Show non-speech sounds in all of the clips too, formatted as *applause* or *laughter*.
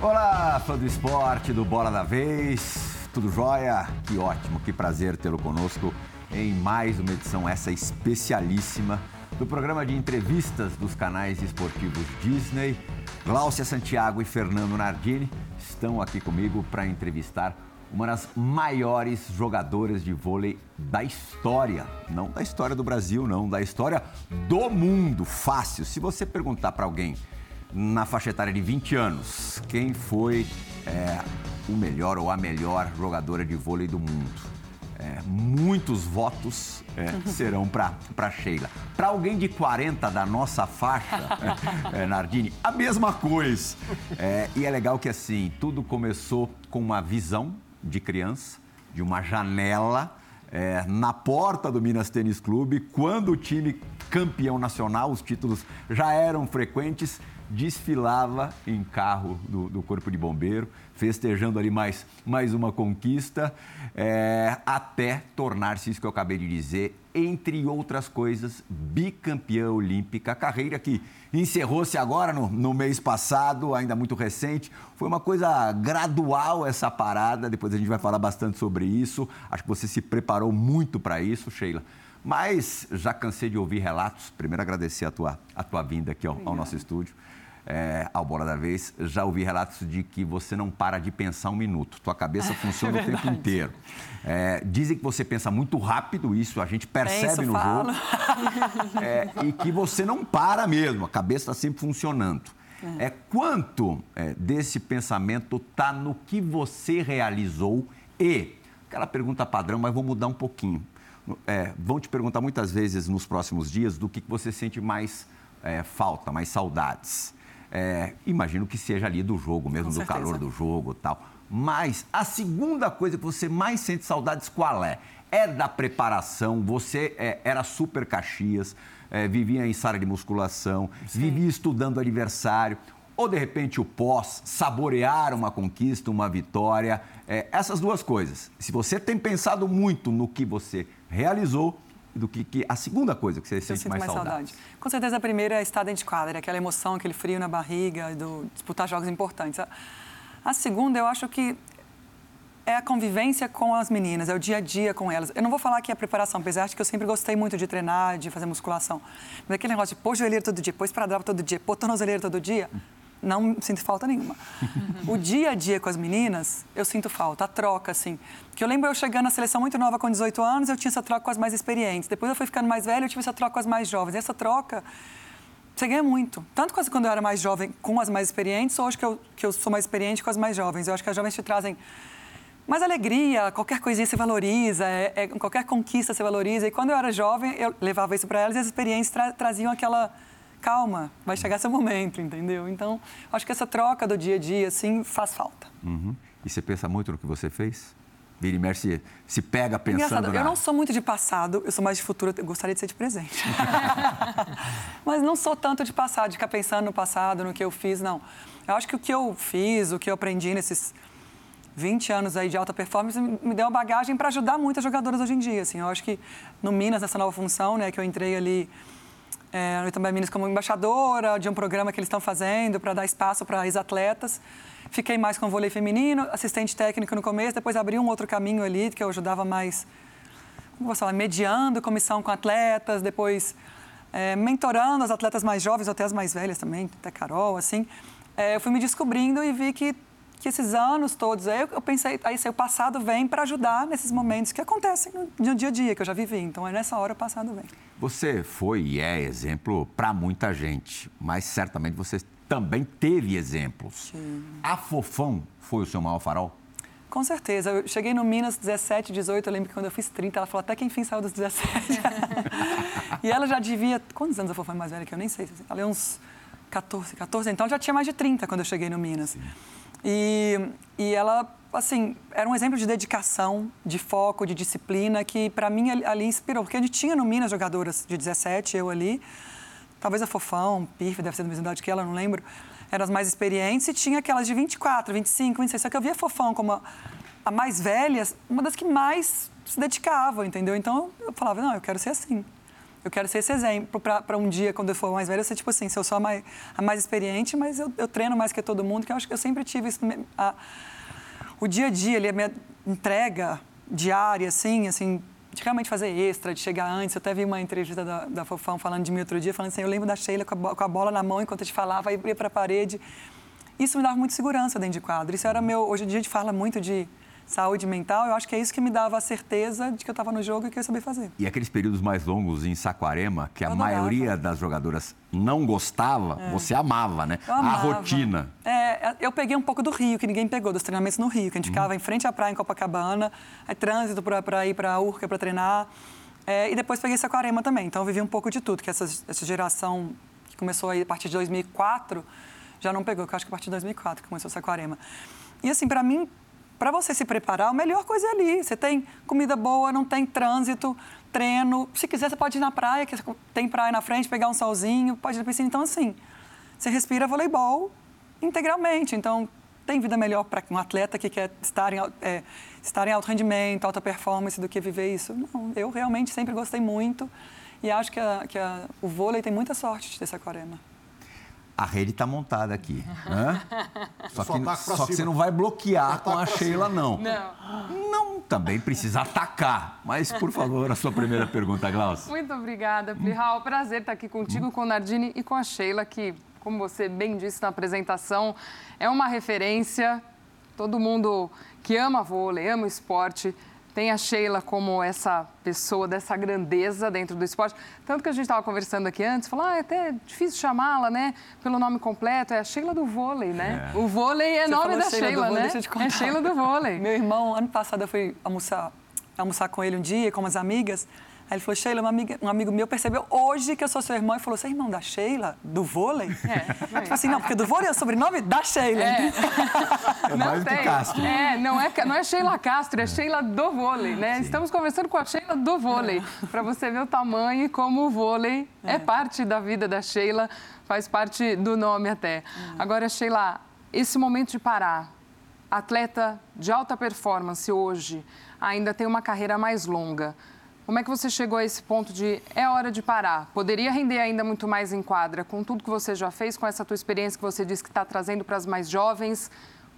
Olá, fã do esporte, do Bola da Vez, tudo jóia? Que ótimo, que prazer tê-lo conosco em mais uma edição, essa especialíssima, do programa de entrevistas dos canais esportivos Disney. Gláucia Santiago e Fernando Nardini estão aqui comigo para entrevistar uma das maiores jogadoras de vôlei da história. Não da história do Brasil, não, da história do mundo. Fácil. Se você perguntar para alguém na faixa etária de 20 anos quem foi é, o melhor ou a melhor jogadora de vôlei do mundo, é, muitos votos é, *laughs* serão para Sheila. Para alguém de 40 da nossa faixa, *laughs* é, Nardini, a mesma coisa. É, e é legal que assim, tudo começou com uma visão de criança, de uma janela é, na porta do Minas Tênis Clube, quando o time campeão nacional, os títulos já eram frequentes, desfilava em carro do, do Corpo de Bombeiro, festejando ali mais, mais uma conquista, é, até tornar-se isso que eu acabei de dizer, entre outras coisas, bicampeã olímpica, carreira que encerrou-se agora no, no mês passado, ainda muito recente. Foi uma coisa gradual essa parada, depois a gente vai falar bastante sobre isso. Acho que você se preparou muito para isso, Sheila. Mas já cansei de ouvir relatos. Primeiro, agradecer a tua, a tua vinda aqui ao, ao nosso estúdio é, ao Bola da Vez, já ouvi relatos de que você não para de pensar um minuto. Tua cabeça *laughs* funciona é o tempo inteiro. É, dizem que você pensa muito rápido, isso a gente percebe Penso, no falo. jogo. *laughs* É, e que você não para mesmo, a cabeça está sempre funcionando. É, é quanto é, desse pensamento está no que você realizou e aquela pergunta padrão, mas vou mudar um pouquinho. É, vão te perguntar muitas vezes nos próximos dias do que você sente mais é, falta, mais saudades. É, imagino que seja ali do jogo mesmo, do calor do jogo tal. Mas a segunda coisa que você mais sente saudades, qual é? É da preparação, você é, era super Caxias, é, vivia em sala de musculação, Sim. vivia estudando aniversário, ou de repente o pós, saborear uma conquista, uma vitória, é, essas duas coisas. Se você tem pensado muito no que você realizou, do que, que a segunda coisa que você sente mais, mais saudade. saudade. Com certeza a primeira é estar dentro de quadra, aquela emoção, aquele frio na barriga, do disputar jogos importantes. A, a segunda, eu acho que é a convivência com as meninas, é o dia a dia com elas. Eu não vou falar que é a preparação, apesar de que eu sempre gostei muito de treinar, de fazer musculação. Mas aquele negócio de pôr joelheiro todo dia, pôr esparadrapo todo dia, pôr tornozeleiro todo dia, não sinto falta nenhuma. o dia a dia com as meninas, eu sinto falta, a troca, assim. Que eu lembro eu chegando na seleção muito nova, com 18 anos, eu tinha essa troca com as mais experientes. Depois eu fui ficando mais velha, eu tive essa troca com as mais jovens. E essa troca, você ganha muito. Tanto quando eu era mais jovem com as mais experientes, ou hoje que eu, que eu sou mais experiente com as mais jovens. Eu acho que as jovens te trazem mais alegria, qualquer coisinha se valoriza, é, é, qualquer conquista se valoriza. E quando eu era jovem, eu levava isso para elas e as experiências tra traziam aquela calma, vai chegar seu momento, entendeu? Então, acho que essa troca do dia a dia, assim, faz falta. Uhum. E você pensa muito no que você fez? Vira e mexe, se, pega pensando Engraçado, na... eu não sou muito de passado, eu sou mais de futuro, eu gostaria de ser de presente. *laughs* Mas não sou tanto de passado, de ficar pensando no passado, no que eu fiz, não. Eu acho que o que eu fiz, o que eu aprendi nesses 20 anos aí de alta performance me deu uma bagagem para ajudar muitas jogadoras hoje em dia, assim. Eu acho que no Minas, nessa nova função, né, que eu entrei ali é, eu também Minas como embaixadora de um programa que eles estão fazendo para dar espaço para ex-atletas. Fiquei mais com vôlei feminino, assistente técnico no começo, depois abri um outro caminho ali, que eu ajudava mais, como você falar, mediando comissão com atletas, depois é, mentorando as atletas mais jovens, até as mais velhas também, até Carol, assim. É, eu fui me descobrindo e vi que que esses anos todos, aí eu pensei, aí o passado vem para ajudar nesses momentos que acontecem no dia a dia, que eu já vivi. Então, é nessa hora o passado vem. Você foi e é exemplo para muita gente, mas certamente você também teve exemplos. Sim. A Fofão foi o seu maior farol? Com certeza. Eu cheguei no Minas 17, 18, eu lembro que quando eu fiz 30, ela falou até que enfim saiu dos 17. *laughs* e ela já devia... Quantos anos a Fofão é mais velha que eu? Nem sei. Ela é uns 14, 14. Então, já tinha mais de 30 quando eu cheguei no Minas. Sim. E, e ela, assim, era um exemplo de dedicação, de foco, de disciplina, que para mim ali inspirou. Porque a gente tinha no Minas jogadoras de 17, eu ali, talvez a Fofão, Pif, deve ser da mesma idade que ela, não lembro, eram as mais experientes, e tinha aquelas de 24, 25, 26. Só que eu via a Fofão como a, a mais velha, uma das que mais se dedicava, entendeu? Então eu falava, não, eu quero ser assim. Eu quero ser esse exemplo para um dia, quando eu for mais velho, eu ser tipo assim, se eu sou a mais, a mais experiente, mas eu, eu, treino mais que todo mundo, que eu acho que eu sempre tive isso. A, o dia a dia, ele, a minha entrega diária, assim, assim, de realmente fazer extra, de chegar antes. Eu até vi uma entrevista da, da Fofão falando de mim outro dia, falando assim, eu lembro da Sheila com a, com a bola na mão enquanto a gente falava, ia para a parede. Isso me dava muita segurança dentro de quadro. Isso era meu... Hoje em dia a gente fala muito de saúde mental, eu acho que é isso que me dava a certeza de que eu estava no jogo e que eu ia saber fazer. E aqueles períodos mais longos em Saquarema, que a maioria das jogadoras não gostava, é. você amava, né? Amava. A rotina. É, eu peguei um pouco do Rio, que ninguém pegou, dos treinamentos no Rio, que a gente hum. ficava em frente à praia em Copacabana, aí trânsito para ir para a Urca para treinar. É, e depois peguei Saquarema também, então eu vivi um pouco de tudo, que essa, essa geração que começou aí a partir de 2004 já não pegou, que eu acho que a partir de 2004 que começou Saquarema. E assim, para mim, para você se preparar, a melhor coisa é ali. Você tem comida boa, não tem trânsito, treino. Se quiser, você pode ir na praia, que tem praia na frente, pegar um solzinho, pode ir na piscina. Então, assim, você respira voleibol integralmente. Então, tem vida melhor para um atleta que quer estar em, é, estar em alto rendimento, alta performance, do que viver isso? Não, eu realmente sempre gostei muito e acho que, a, que a, o vôlei tem muita sorte de ter Saquarema a rede está montada aqui. Né? *laughs* Só, que, só que, você não vai bloquear com a Sheila, não. Não. Não, também precisa atacar. Mas, por favor, a sua primeira *laughs* pergunta, Glaucia. Muito obrigada, Plihal. Prazer estar aqui contigo, com o Nardini e com a Sheila, que, como você bem disse na apresentação, é uma referência. Todo mundo que ama vôlei, ama o esporte, tem a Sheila como essa pessoa dessa grandeza dentro do esporte. Tanto que a gente estava conversando aqui antes, falou, ah, é até difícil chamá-la, né? Pelo nome completo, é a Sheila do vôlei, né? É. O vôlei é Você nome da Sheila, Sheila né? É Sheila do vôlei. *laughs* Meu irmão, ano passado eu fui almoçar, almoçar com ele um dia, com umas amigas. Aí ele falou, Sheila, uma amiga, um amigo meu percebeu hoje que eu sou seu irmão e falou, você é irmão da Sheila? Do vôlei? É. Tipo assim, não, porque do vôlei é o sobrenome da Sheila. É, é mais do que Castro. É, não é, não é Sheila Castro, é, é. Sheila do vôlei, né? Sim. Estamos conversando com a Sheila do vôlei, é. para você ver o tamanho e como o vôlei é. é. parte da vida da Sheila, faz parte do nome até. Agora, Sheila, esse momento de parar, atleta de alta performance hoje, ainda tem uma carreira mais longa. Como é que você chegou a esse ponto de é hora de parar? Poderia render ainda muito mais em quadra com tudo que você já fez, com essa tua experiência que você disse que está trazendo para as mais jovens.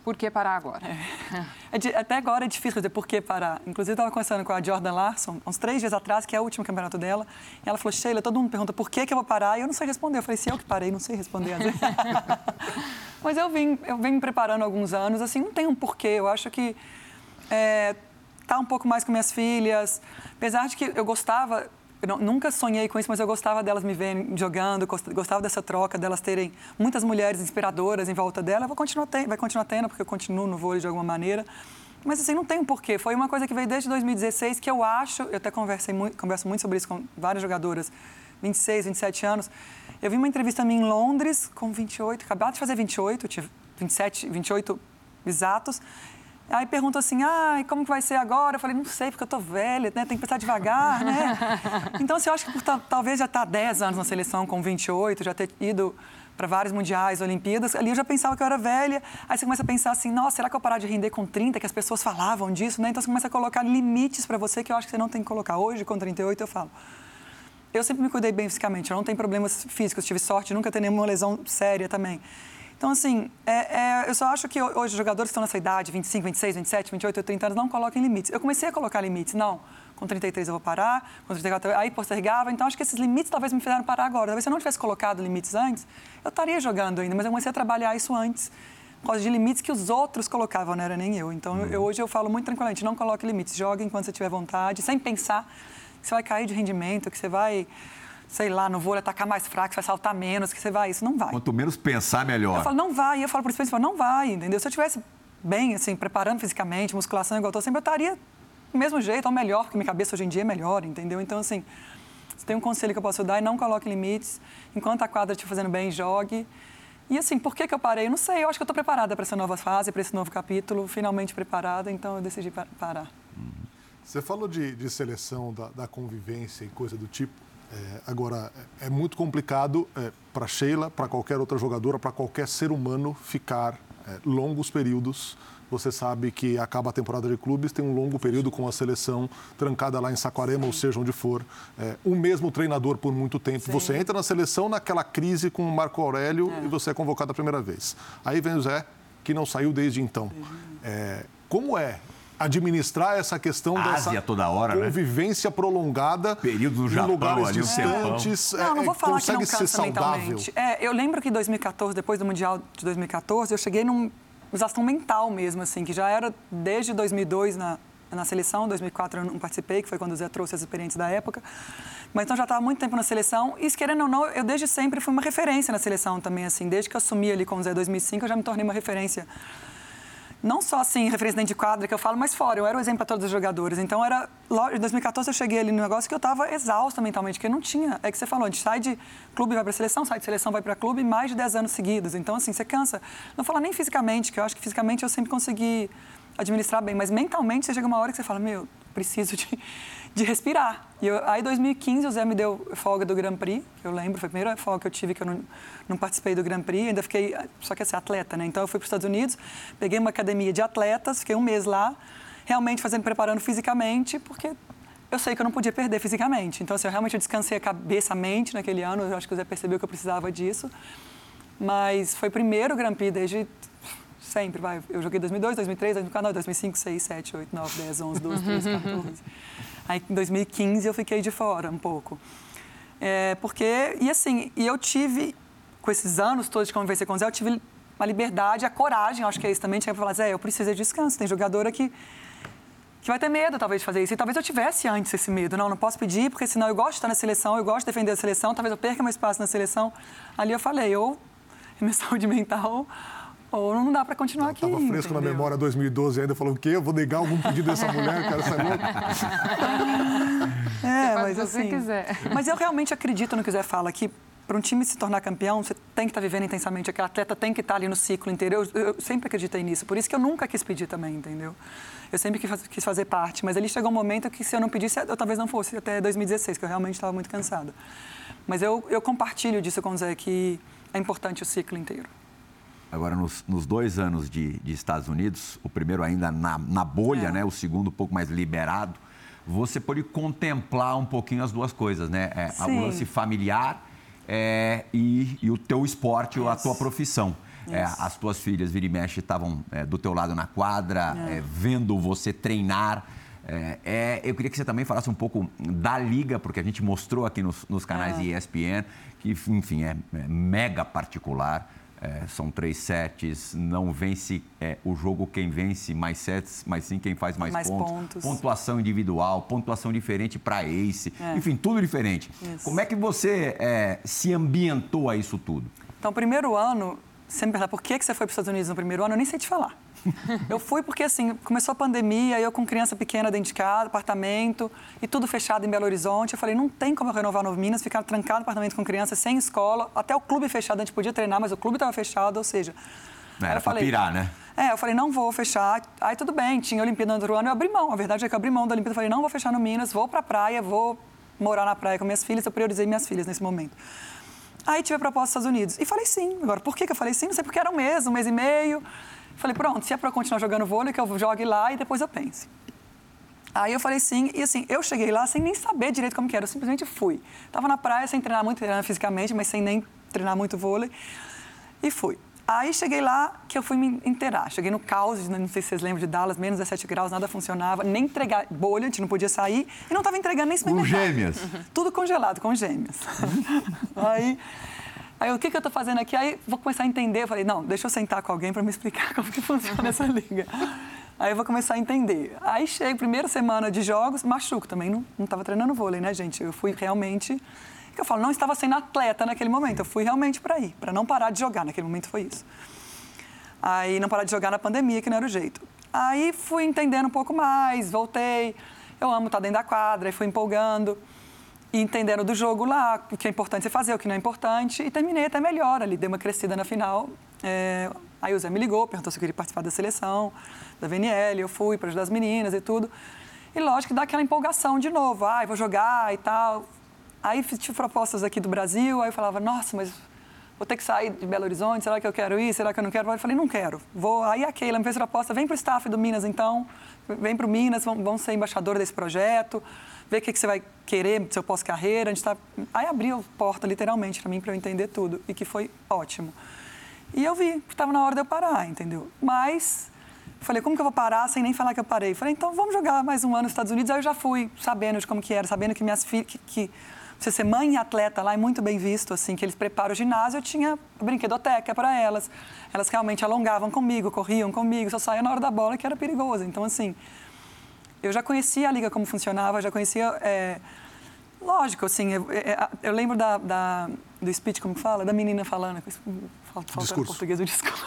Por que parar agora? É. É, até agora é difícil dizer por que parar. Inclusive, eu estava conversando com a Jordan Larson, uns três dias atrás, que é o último campeonato dela. E ela falou, Sheila, todo mundo pergunta por que, que eu vou parar. E eu não sei responder. Eu falei, se eu que parei, não sei responder. *laughs* Mas eu vim, eu vim me preparando há alguns anos. Assim, não tem um porquê. Eu acho que é, tá um pouco mais com minhas filhas. Apesar de que eu gostava, eu não, nunca sonhei com isso, mas eu gostava delas me verem jogando, gostava dessa troca, delas terem muitas mulheres inspiradoras em volta dela. Vou continuar tendo, vai continuar tendo, porque eu continuo no vôlei de alguma maneira. Mas assim, não tem um porquê. Foi uma coisa que veio desde 2016 que eu acho, eu até conversei muito, converso muito sobre isso com várias jogadoras, 26, 27 anos. Eu vi uma entrevista minha em Londres com 28, acabado de fazer 28, tive 27, 28 exatos. Aí perguntou assim, ah, como que vai ser agora? Eu falei, não sei, porque eu tô velha, né? Tem que pensar devagar, né? *laughs* Então, assim, eu acho que por, talvez já estar tá 10 anos na seleção com 28, já ter ido para vários mundiais, Olimpíadas, ali eu já pensava que eu era velha. Aí você começa a pensar assim, nossa, será que eu parar de render com 30, que as pessoas falavam disso, né? Então você começa a colocar limites para você que eu acho que você não tem que colocar. Hoje, com 38, eu falo. Eu sempre me cuidei bem fisicamente, eu não tenho problemas físicos, tive sorte de nunca ter nenhuma lesão séria também. Então, assim, é, é, eu só acho que hoje os jogadores que estão nessa idade, 25, 26, 27, 28, 30 anos, não colocam limites. Eu comecei a colocar limites, não. Com 33 eu vou parar, com 34 aí postergava. Então, acho que esses limites talvez me fizeram parar agora. Talvez se eu não tivesse colocado limites antes, eu estaria jogando ainda, mas eu comecei a trabalhar isso antes por causa de limites que os outros colocavam, não era nem eu. Então, uhum. eu, hoje eu falo muito tranquilamente, não coloque limites, jogue enquanto você tiver vontade, sem pensar que você vai cair de rendimento, que você vai sei lá, no vôlei atacar mais fraco, vai saltar menos, que você vai, isso não vai. Quanto menos pensar, melhor. Eu falo, não vai. E eu falo para os principais, não vai, entendeu? Se eu tivesse bem, assim, preparando fisicamente, musculação igual eu estou sempre, eu estaria do mesmo jeito, ou melhor, porque minha cabeça hoje em dia é melhor, entendeu? Então, assim, se tem um conselho que eu posso dar e não coloque limites. Enquanto a quadra estiver fazendo bem, jogue. E assim, por que, que eu parei? Eu não sei, eu acho que eu estou preparada para essa nova fase, para esse novo capítulo, finalmente preparada, então eu decidi parar. Você falou de, de seleção, da, da convivência e coisa do tipo. É, agora, é muito complicado é, para Sheila, para qualquer outra jogadora, para qualquer ser humano ficar é, longos períodos você sabe que acaba a temporada de clubes, tem um longo período com a seleção trancada lá em Saquarema, Sim. ou seja, onde for. É, o mesmo treinador por muito tempo. Sim. Você entra na seleção naquela crise com o Marco Aurélio é. e você é convocado a primeira vez. Aí vem o Zé, que não saiu desde então. É, como é administrar essa questão Ásia dessa toda hora, né? convivência né? prolongada período no Japão, em lugares ali, distantes. Um não, não vou falar que não cansa mentalmente. É, eu lembro que em 2014, depois do Mundial de 2014, eu cheguei num exaustão mental mesmo, assim, que já era desde 2002 na, na seleção, 2004 eu não participei, que foi quando o Zé trouxe as experiências da época. Mas então já estava muito tempo na seleção e, querendo ou não, eu desde sempre fui uma referência na seleção também, assim. Desde que eu assumi ali com o Zé 2005, eu já me tornei uma referência não só assim, referência dentro de quadra que eu falo, mas fora. Eu era o exemplo para todos os jogadores. Então, era. Em 2014, eu cheguei ali no negócio que eu estava exausta mentalmente, que eu não tinha. É que você falou, a gente sai de clube vai para seleção, sai de seleção vai para clube mais de 10 anos seguidos. Então, assim, você cansa. Não falar nem fisicamente, que eu acho que fisicamente eu sempre consegui administrar bem, mas mentalmente você chega uma hora que você fala, meu, preciso de de respirar. E eu, aí, em 2015, o Zé me deu folga do Grand Prix, eu lembro, foi a primeira folga que eu tive que eu não, não participei do Grand Prix, ainda fiquei, só que assim, atleta, né? Então, eu fui para os Estados Unidos, peguei uma academia de atletas, fiquei um mês lá, realmente fazendo, preparando fisicamente, porque eu sei que eu não podia perder fisicamente. Então, assim, eu realmente descansei a cabeça, a mente naquele ano, eu acho que o Zé percebeu que eu precisava disso. Mas foi o primeiro Grand Prix desde sempre, vai. Eu joguei 2002, 2003, 2004, 2005, 2006, 2007, 2008, 2009, 2010, 2011, 12, 13, 14. Aí, em 2015, eu fiquei de fora um pouco. É, porque, e assim, e eu tive, com esses anos todos de conviver com o Zé, eu tive uma liberdade, a coragem, acho que é isso também, tinha que falar, Zé, eu preciso de descanso. Tem jogadora que, que vai ter medo, talvez, de fazer isso. E talvez eu tivesse antes esse medo. Não, não posso pedir, porque senão eu gosto de estar na seleção, eu gosto de defender a seleção, talvez eu perca meu espaço na seleção. Ali eu falei, ou *laughs* minha saúde mental ou não dá para continuar eu aqui. Estava fresco entendeu? na memória 2012 ainda, falou o quê? Eu vou negar algum pedido dessa mulher, cara, essa é, mas assim... quiser. Mas eu realmente acredito no que o Zé fala, que para um time se tornar campeão, você tem que estar tá vivendo intensamente, aquele atleta tem que estar tá ali no ciclo inteiro. Eu, eu, sempre acreditei nisso, por isso que eu nunca quis pedir também, entendeu? Eu sempre quis fazer parte, mas ali chegou um momento que se eu não pedisse, eu talvez não fosse até 2016, que eu realmente estava muito cansada. Mas eu, eu compartilho disso com o Zé, que é importante o ciclo inteiro. Agora, nos, nos dois anos de, de, Estados Unidos, o primeiro ainda na, na bolha, é. né? O segundo um pouco mais liberado. Você pode contemplar um pouquinho as duas coisas, né? É, o lance familiar é, e, e, o teu esporte, ou a tua profissão. É, as tuas filhas, vira e mexe, estavam é, do teu lado na quadra, é. É, vendo você treinar. É, eu queria que você também falasse um pouco da liga, porque a gente mostrou aqui nos, nos canais de ESPN, que, enfim, é mega particular. É, são três sets, não vence é, o jogo quem vence mais sets, mas sim quem faz mais, mais pontos. pontos. Pontuação individual, pontuação diferente para ace, é. enfim, tudo diferente. Isso. Como é que você é, se ambientou a isso tudo? Então, primeiro ano, você me perguntar por que você foi para os Estados Unidos no primeiro ano, eu nem sei te falar. Eu fui porque, assim, começou a pandemia, eu com criança pequena dentro de casa, apartamento, e tudo fechado em Belo Horizonte. Eu falei, não tem como eu renovar Novo Minas, ficar trancado no apartamento com criança, sem escola, até o clube fechado, a gente podia treinar, mas o clube estava fechado, ou seja... Era para pirar, né? É, eu falei, não vou fechar. Aí tudo bem, tinha Olimpíada no outro ano, eu abri mão. A verdade é que eu abri mão da Olimpíada, eu falei, não vou fechar no Minas, vou para a praia, vou morar na praia com minhas filhas, eu priorizei minhas filhas nesse momento. Aí tive a proposta dos Estados Unidos. E falei sim. Agora, por que, que eu falei sim? Não sei porque era um mês, um mês e meio. Falei, pronto, se é para continuar jogando vôlei, que eu jogue lá e depois eu pense. Aí eu falei sim, e assim, eu cheguei lá sem nem saber direito como que era, eu simplesmente fui. Tava na praia sem treinar muito, fisicamente, mas sem nem treinar muito vôlei, e fui. Aí cheguei lá que eu fui me inteirar. Cheguei no caos, não sei se vocês lembram de Dallas, menos 17 graus, nada funcionava, nem entregar bolha, a gente não podia sair, e não estava entregando nem supermercado. Com gêmeas? *laughs* Tudo congelado, com gêmeas. *laughs* aí Aí, o que, que eu estou fazendo aqui? Aí, vou começar a entender. Eu falei, não, deixa eu sentar com alguém para me explicar *laughs* como que funciona essa liga. Aí, eu vou começar a entender. Aí, chego, primeira semana de jogos, machuco também. Não estava treinando vôlei, né, gente? Eu fui realmente... Eu falo, não estava sendo atleta naquele momento. Eu fui realmente para ir, para não parar de jogar. Naquele momento foi isso. Aí, não parar de jogar na pandemia, que não era o jeito. Aí, fui entendendo um pouco mais, voltei. Eu amo estar dentro da quadra, e fui empolgando e entendendo do jogo lá, o que é importante você fazer, o que não é importante, e terminei até melhor ali, dei uma crescida na final. É, aí o Zé me ligou, perguntou se eu queria participar da seleção, da VNL, eu fui para ajudar as meninas e tudo. E lógico que dá aquela empolgação de novo, ah, vou jogar e tal. Aí tive propostas aqui do Brasil, aí eu falava, nossa, mas vou ter que sair de Belo Horizonte, será que eu quero ir, será que eu não quero? Eu falei, não quero. Vou. Aí a Keila me fez proposta, vem para o staff do Minas então, vem para o Minas, vão, ser embaixador desse projeto, ver o que, que você vai querer, seu pós-carreira. A gente tá... Aí abriu porta, literalmente, para mim, para eu entender tudo, e que foi ótimo. E eu vi que estava na hora de eu parar, entendeu? Mas falei, como que eu vou parar sem nem falar que eu parei? Falei, então vamos jogar mais um ano nos Estados Unidos. Aí eu já fui sabendo de como que era, sabendo que minhas filhas, que, que você ser mãe e atleta lá é muito bem visto, assim, que eles preparam o ginásio, eu tinha brinquedoteca para elas. Elas realmente alongavam comigo, corriam comigo, só saía na hora da bola, que era perigoso. Então, assim, eu já conhecia a liga como funcionava, já conhecia... É... Lógico, assim, eu, eu lembro da, da, do speech, como fala, da menina falando, falta, falta português o discurso,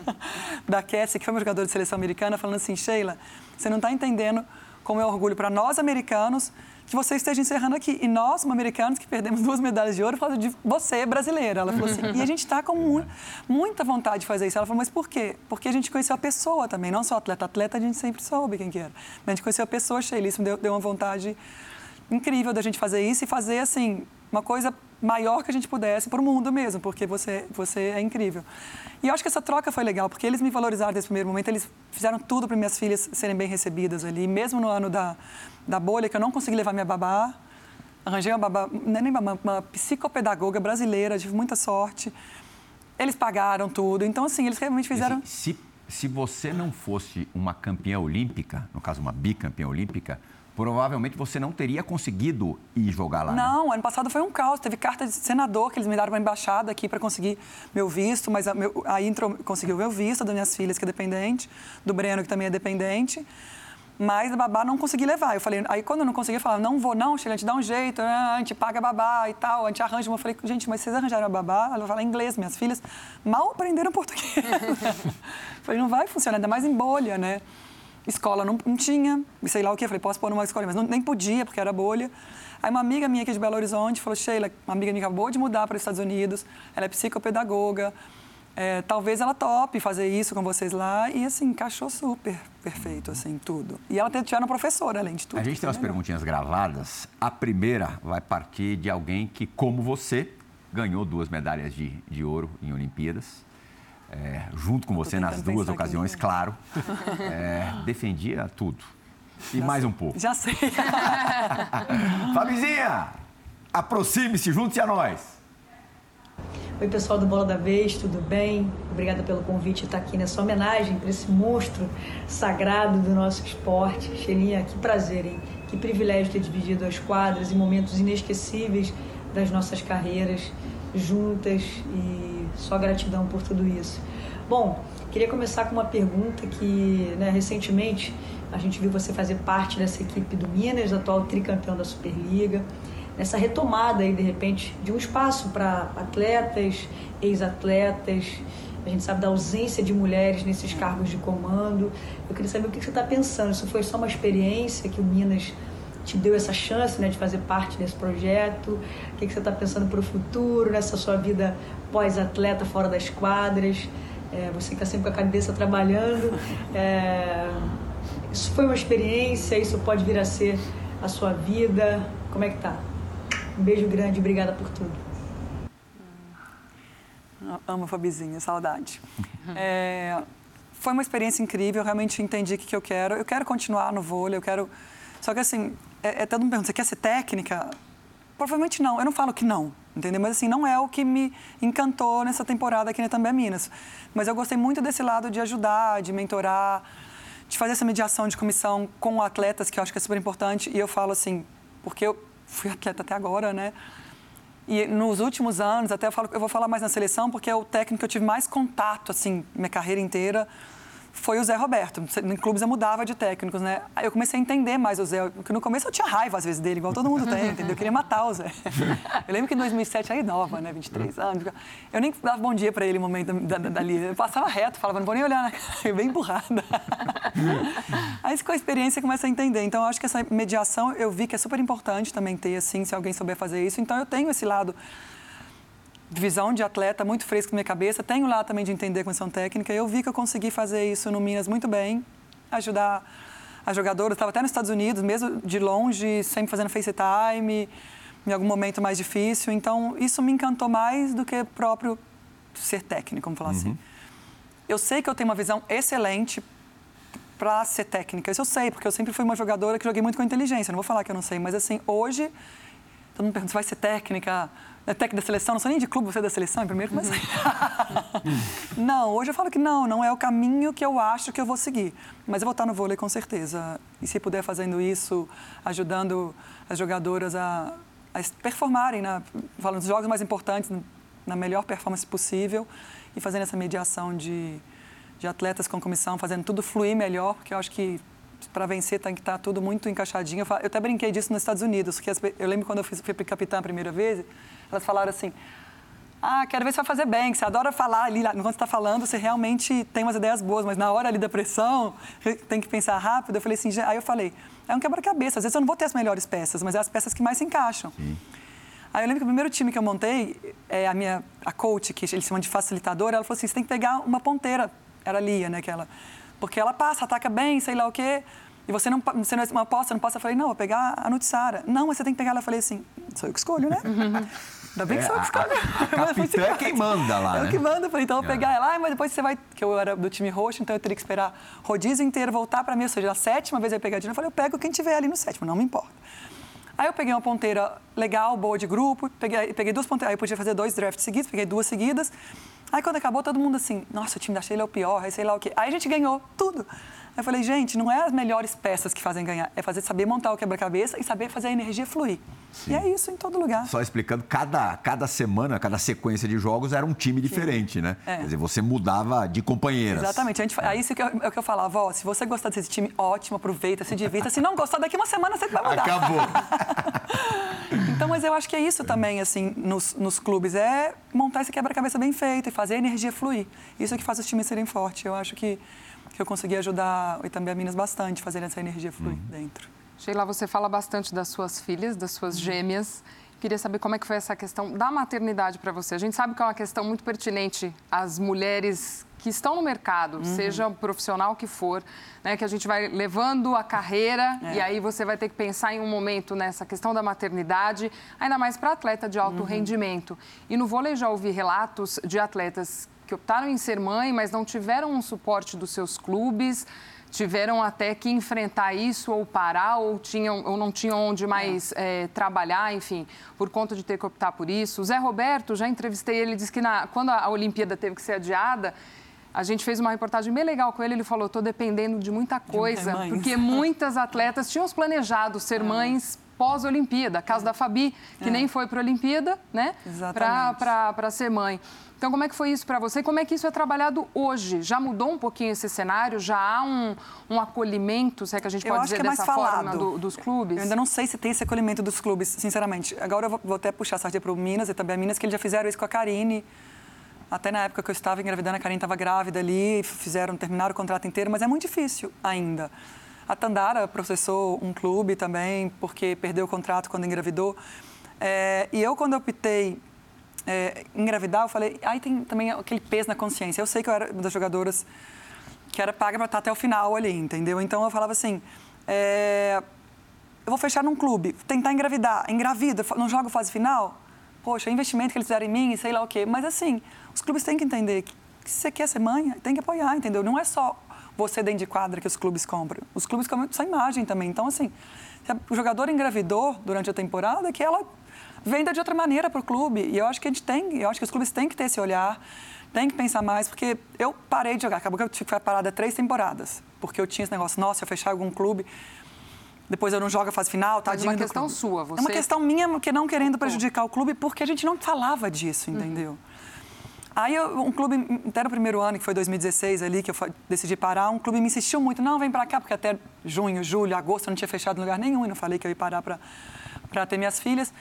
*laughs* da Cassie, que foi uma jogadora de seleção americana, falando assim, Sheila, você não está entendendo como é orgulho para nós americanos que você esteja encerrando aqui. E nós, americanos, que perdemos duas medalhas de ouro, falando de você, brasileira. Ela falou assim, *laughs* e a gente está com mu muita vontade de fazer isso. Ela falou, mas por quê? Porque a gente conheceu a pessoa também, não só atleta. Atleta a gente sempre soube quem que era. Mas a gente conheceu a pessoa, Sheila, isso deu, deu uma vontade incrível da gente fazer isso e fazer, assim, uma coisa maior que a gente pudesse para o mundo mesmo, porque você, você é incrível. E eu acho que essa troca foi legal, porque eles me valorizaram nesse primeiro momento, eles fizeram tudo para minhas filhas serem bem recebidas ali, mesmo no ano da, da bolha, que eu não consegui levar minha babá, arranjei uma babá, não é nem babá, uma psicopedagoga brasileira, tive muita sorte. Eles pagaram tudo, então assim, eles realmente fizeram... Se, se você não fosse uma campeã olímpica, no caso uma bicampeã olímpica, provavelmente você não teria conseguido ir jogar lá. Né? Não, né? ano passado foi um caos. Teve carta de senador que eles me deram uma embaixada aqui para conseguir meu visto, mas a, meu, conseguiu meu visto das minhas filhas, que é dependente, do Breno, que também é dependente. Mas a babá não consegui levar. Eu falei, aí quando eu não consegui, eu falava, não vou não, Sheila, a gente dá um jeito, né? a gente paga a babá e tal, a gente arranja. Eu falei, gente, mas vocês arranjaram a babá? Ela fala inglês, minhas filhas mal aprenderam português. *laughs* falei, não vai funcionar, ainda mais em bolha, né? Escola não, não tinha, sei lá o que. Eu falei, posso pôr numa escola, mas não, nem podia, porque era bolha. Aí uma amiga minha aqui de Belo Horizonte falou, Sheila, uma amiga minha acabou de mudar para os Estados Unidos, ela é psicopedagoga, é, talvez ela tope fazer isso com vocês lá. E, assim, encaixou super perfeito, assim, tudo. E ela tiver uma professora, além de tudo. A gente tem umas perguntinhas gravadas. A primeira vai partir de alguém que, como você, ganhou duas medalhas de, de ouro em Olimpíadas é, junto com você nas duas ocasiões, aqui. claro, *laughs* é, defendia tudo. E Já mais sei. um pouco. Já sei. *laughs* Fabizinha, aproxime-se, junte-se a nós. Oi, pessoal do Bola da Vez, tudo bem? Obrigada pelo convite de estar aqui nessa homenagem para esse monstro sagrado do nosso esporte. Xelinha, que prazer, hein? Que privilégio ter dividido as quadras e momentos inesquecíveis das nossas carreiras juntas e só gratidão por tudo isso. Bom, queria começar com uma pergunta que, né, recentemente, a gente viu você fazer parte dessa equipe do Minas, atual tricampeão da Superliga, nessa retomada aí, de repente, de um espaço para atletas, ex-atletas, a gente sabe da ausência de mulheres nesses cargos de comando. Eu queria saber o que você está pensando. Isso foi só uma experiência que o Minas te deu essa chance né, de fazer parte desse projeto? O que, que você está pensando para o futuro, nessa sua vida pós-atleta fora das quadras? É, você que está sempre com a cabeça trabalhando. *laughs* É, isso foi uma experiência? Isso pode vir a ser a sua vida? Como é que tá? Um beijo grande, obrigada por tudo. Amo a Fabizinha, saudade. É, foi uma experiência incrível, eu realmente entendi o que, que eu quero. Eu quero continuar no vôlei, eu quero... Só que assim, é, é todo mundo pergunta, você quer ser técnica? Provavelmente não. Eu não falo que não, entendeu? Mas assim, não é o que me encantou nessa temporada aqui na Também Minas. Mas eu gostei muito desse lado de ajudar, de mentorar, de fazer essa mediação de comissão com atletas, que eu acho que é super importante. E eu falo assim, porque eu fui atleta até agora, né? E nos últimos anos, até eu, falo, eu vou falar mais na seleção, porque é o técnico que eu tive mais contato, assim, minha carreira inteira foi o Zé Roberto. Em clubes eu mudava de técnicos, né? Aí eu comecei a entender mais o Zé, porque no começo eu tinha raiva às vezes dele, igual todo mundo tem, entendeu? Eu queria matar o Zé. *laughs* Eu lembro que em 2007, aí nova, né? 23 anos, eu nem dava bom dia para ele no momento da, da, dali. Eu passava reto, falava, não vou nem olhar, né? *laughs* Bem empurrada. *laughs* Aí com a experiência começa a entender. Então eu acho que essa mediação eu vi que é super importante também ter, assim, se alguém souber fazer isso. Então eu tenho esse lado visão de atleta muito fresco na minha cabeça. Tenho lá também de entender comissão técnica. Eu vi que eu consegui fazer isso no Minas muito bem, ajudar a jogadora. Estava até nos Estados Unidos, mesmo de longe, sempre fazendo FaceTime, em algum momento mais difícil. Então, isso me encantou mais do que próprio ser técnico, vamos falar assim. Eu sei que eu tenho uma visão excelente para ser técnica. Isso eu sei, porque eu sempre fui uma jogadora que joguei muito com inteligência. Não vou falar que eu não sei, mas assim, hoje, todo mundo pergunta se vai ser técnica, é técnica da seleção. Não sou nem de clube, você é da seleção, em primeiro, mas. *laughs* não, hoje eu falo que não, não é o caminho que eu acho que eu vou seguir. Mas eu vou estar no vôlei com certeza. E se puder fazendo isso, ajudando as jogadoras a, a performarem, né? falando dos jogos mais importantes, na melhor performance possível e fazendo essa mediação de de atletas com comissão, fazendo tudo fluir melhor, porque eu acho que para vencer tem que estar tá tudo muito encaixadinho. Eu até brinquei disso nos Estados Unidos, porque eu lembro quando eu fui, fui capitã a primeira vez, elas falaram assim, ah, quero ver se vai fazer bem, que você adora falar ali, enquanto você está falando, você realmente tem umas ideias boas, mas na hora ali da pressão, tem que pensar rápido. Eu falei assim, aí eu falei, é um quebra-cabeça, às vezes eu não vou ter as melhores peças, mas é as peças que mais se encaixam. Sim. Aí eu lembro que o primeiro time que eu montei, é a minha a coach, que eles chamam de facilitadora, ela falou assim, você tem que pegar uma ponteira era Lia, né? Que ela, porque ela passa, ataca bem, sei lá o quê. E você não, você não é uma aposta, não passa. Eu falei, não, vou pegar a Nutissara. Não, mas você tem que pegar ela. Eu falei assim, sou eu que escolho, né? *laughs* Ainda bem que sou eu que escolho. A, *laughs* a capitã é quem manda lá, É né? o que manda. Eu falei, então eu vou é. pegar ela. Ah, mas depois você vai... Que eu era do time roxo, então eu teria que esperar rodízio inteiro voltar para mim. Ou seja, a sétima vez eu ia pegar de novo. Eu falei, eu pego quem tiver ali no sétimo, não me importa. Aí eu peguei uma ponteira legal, boa de grupo, peguei, peguei duas ponteiras, aí eu podia fazer dois drafts seguidos, peguei duas seguidas. Aí quando acabou, todo mundo assim, nossa, o time da Sheila é o pior, aí sei lá o quê. Aí a gente ganhou tudo. Aí eu falei, gente, não é as melhores peças que fazem ganhar, é fazer saber montar o quebra-cabeça e saber fazer a energia fluir. Sim. E é isso em todo lugar. Só explicando, cada, cada semana, cada sequência de jogos era um time diferente, Sim. né? É. Quer dizer, você mudava de companheiras. Exatamente. A gente, é isso que eu, é o que eu falava, ó, se você gostar desse time, ótimo, aproveita, se divirta. Se não gostar, daqui uma semana você vai mudar. Acabou. *laughs* então, mas eu acho que é isso também, assim, nos, nos clubes, é montar esse quebra-cabeça bem feito e fazer a energia fluir. Isso é que faz os times serem fortes. Eu acho que, que eu consegui ajudar e também a Minas bastante, fazer essa energia fluir uhum. dentro. Sheila, você fala bastante das suas filhas, das suas uhum. gêmeas. Queria saber como é que foi essa questão da maternidade para você. A gente sabe que é uma questão muito pertinente às mulheres que estão no mercado, uhum. seja profissional que for, né, que a gente vai levando a carreira é. e aí você vai ter que pensar em um momento nessa questão da maternidade, ainda mais para atleta de alto uhum. rendimento. E no vôlei já ouvi relatos de atletas que optaram em ser mãe, mas não tiveram um suporte dos seus clubes tiveram até que enfrentar isso ou parar ou, tinham, ou não tinham onde mais é. É, trabalhar, enfim, por conta de ter que optar por isso. O Zé Roberto, já entrevistei ele, disse que na, quando a Olimpíada teve que ser adiada, a gente fez uma reportagem bem legal com ele. Ele falou: estou dependendo de muita coisa, de porque muitas atletas tinham planejado ser é. mães pós-Olimpíada. Caso da Fabi, que é. nem foi para a Olimpíada, né? Para ser mãe. Então, como é que foi isso para você? Como é que isso é trabalhado hoje? Já mudou um pouquinho esse cenário? Já há um, um acolhimento, se é que a gente pode dizer é dessa forma, do, dos clubes? Eu ainda não sei se tem esse acolhimento dos clubes, sinceramente. Agora eu vou, vou até puxar a sardinha para o Minas e também a Minas, que eles já fizeram isso com a Karine. Até na época que eu estava engravidando, a Karine estava grávida ali, fizeram, terminaram o contrato inteiro, mas é muito difícil ainda. A Tandara processou um clube também, porque perdeu o contrato quando engravidou. É, e eu, quando eu optei é, engravidar, eu falei, aí tem também aquele peso na consciência. Eu sei que eu era uma das jogadoras que era paga para estar até o final ali, entendeu? Então eu falava assim, é, eu vou fechar num clube, tentar engravidar, engravida, não jogo fase final? Poxa, investimento que eles fizeram em mim, sei lá o quê. Mas assim, os clubes têm que entender que se você quer ser mãe, tem que apoiar, entendeu? Não é só você dentro de quadra que os clubes compram. Os clubes compram sua imagem também. Então, assim, se o jogador engravidou durante a temporada, que ela venda de outra maneira para o clube. E eu acho que a gente tem, eu acho que os clubes têm que ter esse olhar, têm que pensar mais, porque eu parei de jogar. Acabou que eu tive que ficar parada três temporadas, porque eu tinha esse negócio, nossa, eu fechar algum clube, depois eu não jogo a fase final, tá? É uma questão sua, você... É uma questão minha, que não querendo prejudicar o clube, porque a gente não falava disso, entendeu? Uhum. Aí eu, um clube, até no primeiro ano, que foi 2016 ali, que eu decidi parar, um clube me insistiu muito, não, vem para cá, porque até junho, julho, agosto eu não tinha fechado lugar nenhum e não falei que eu ia parar para ter minhas filhas.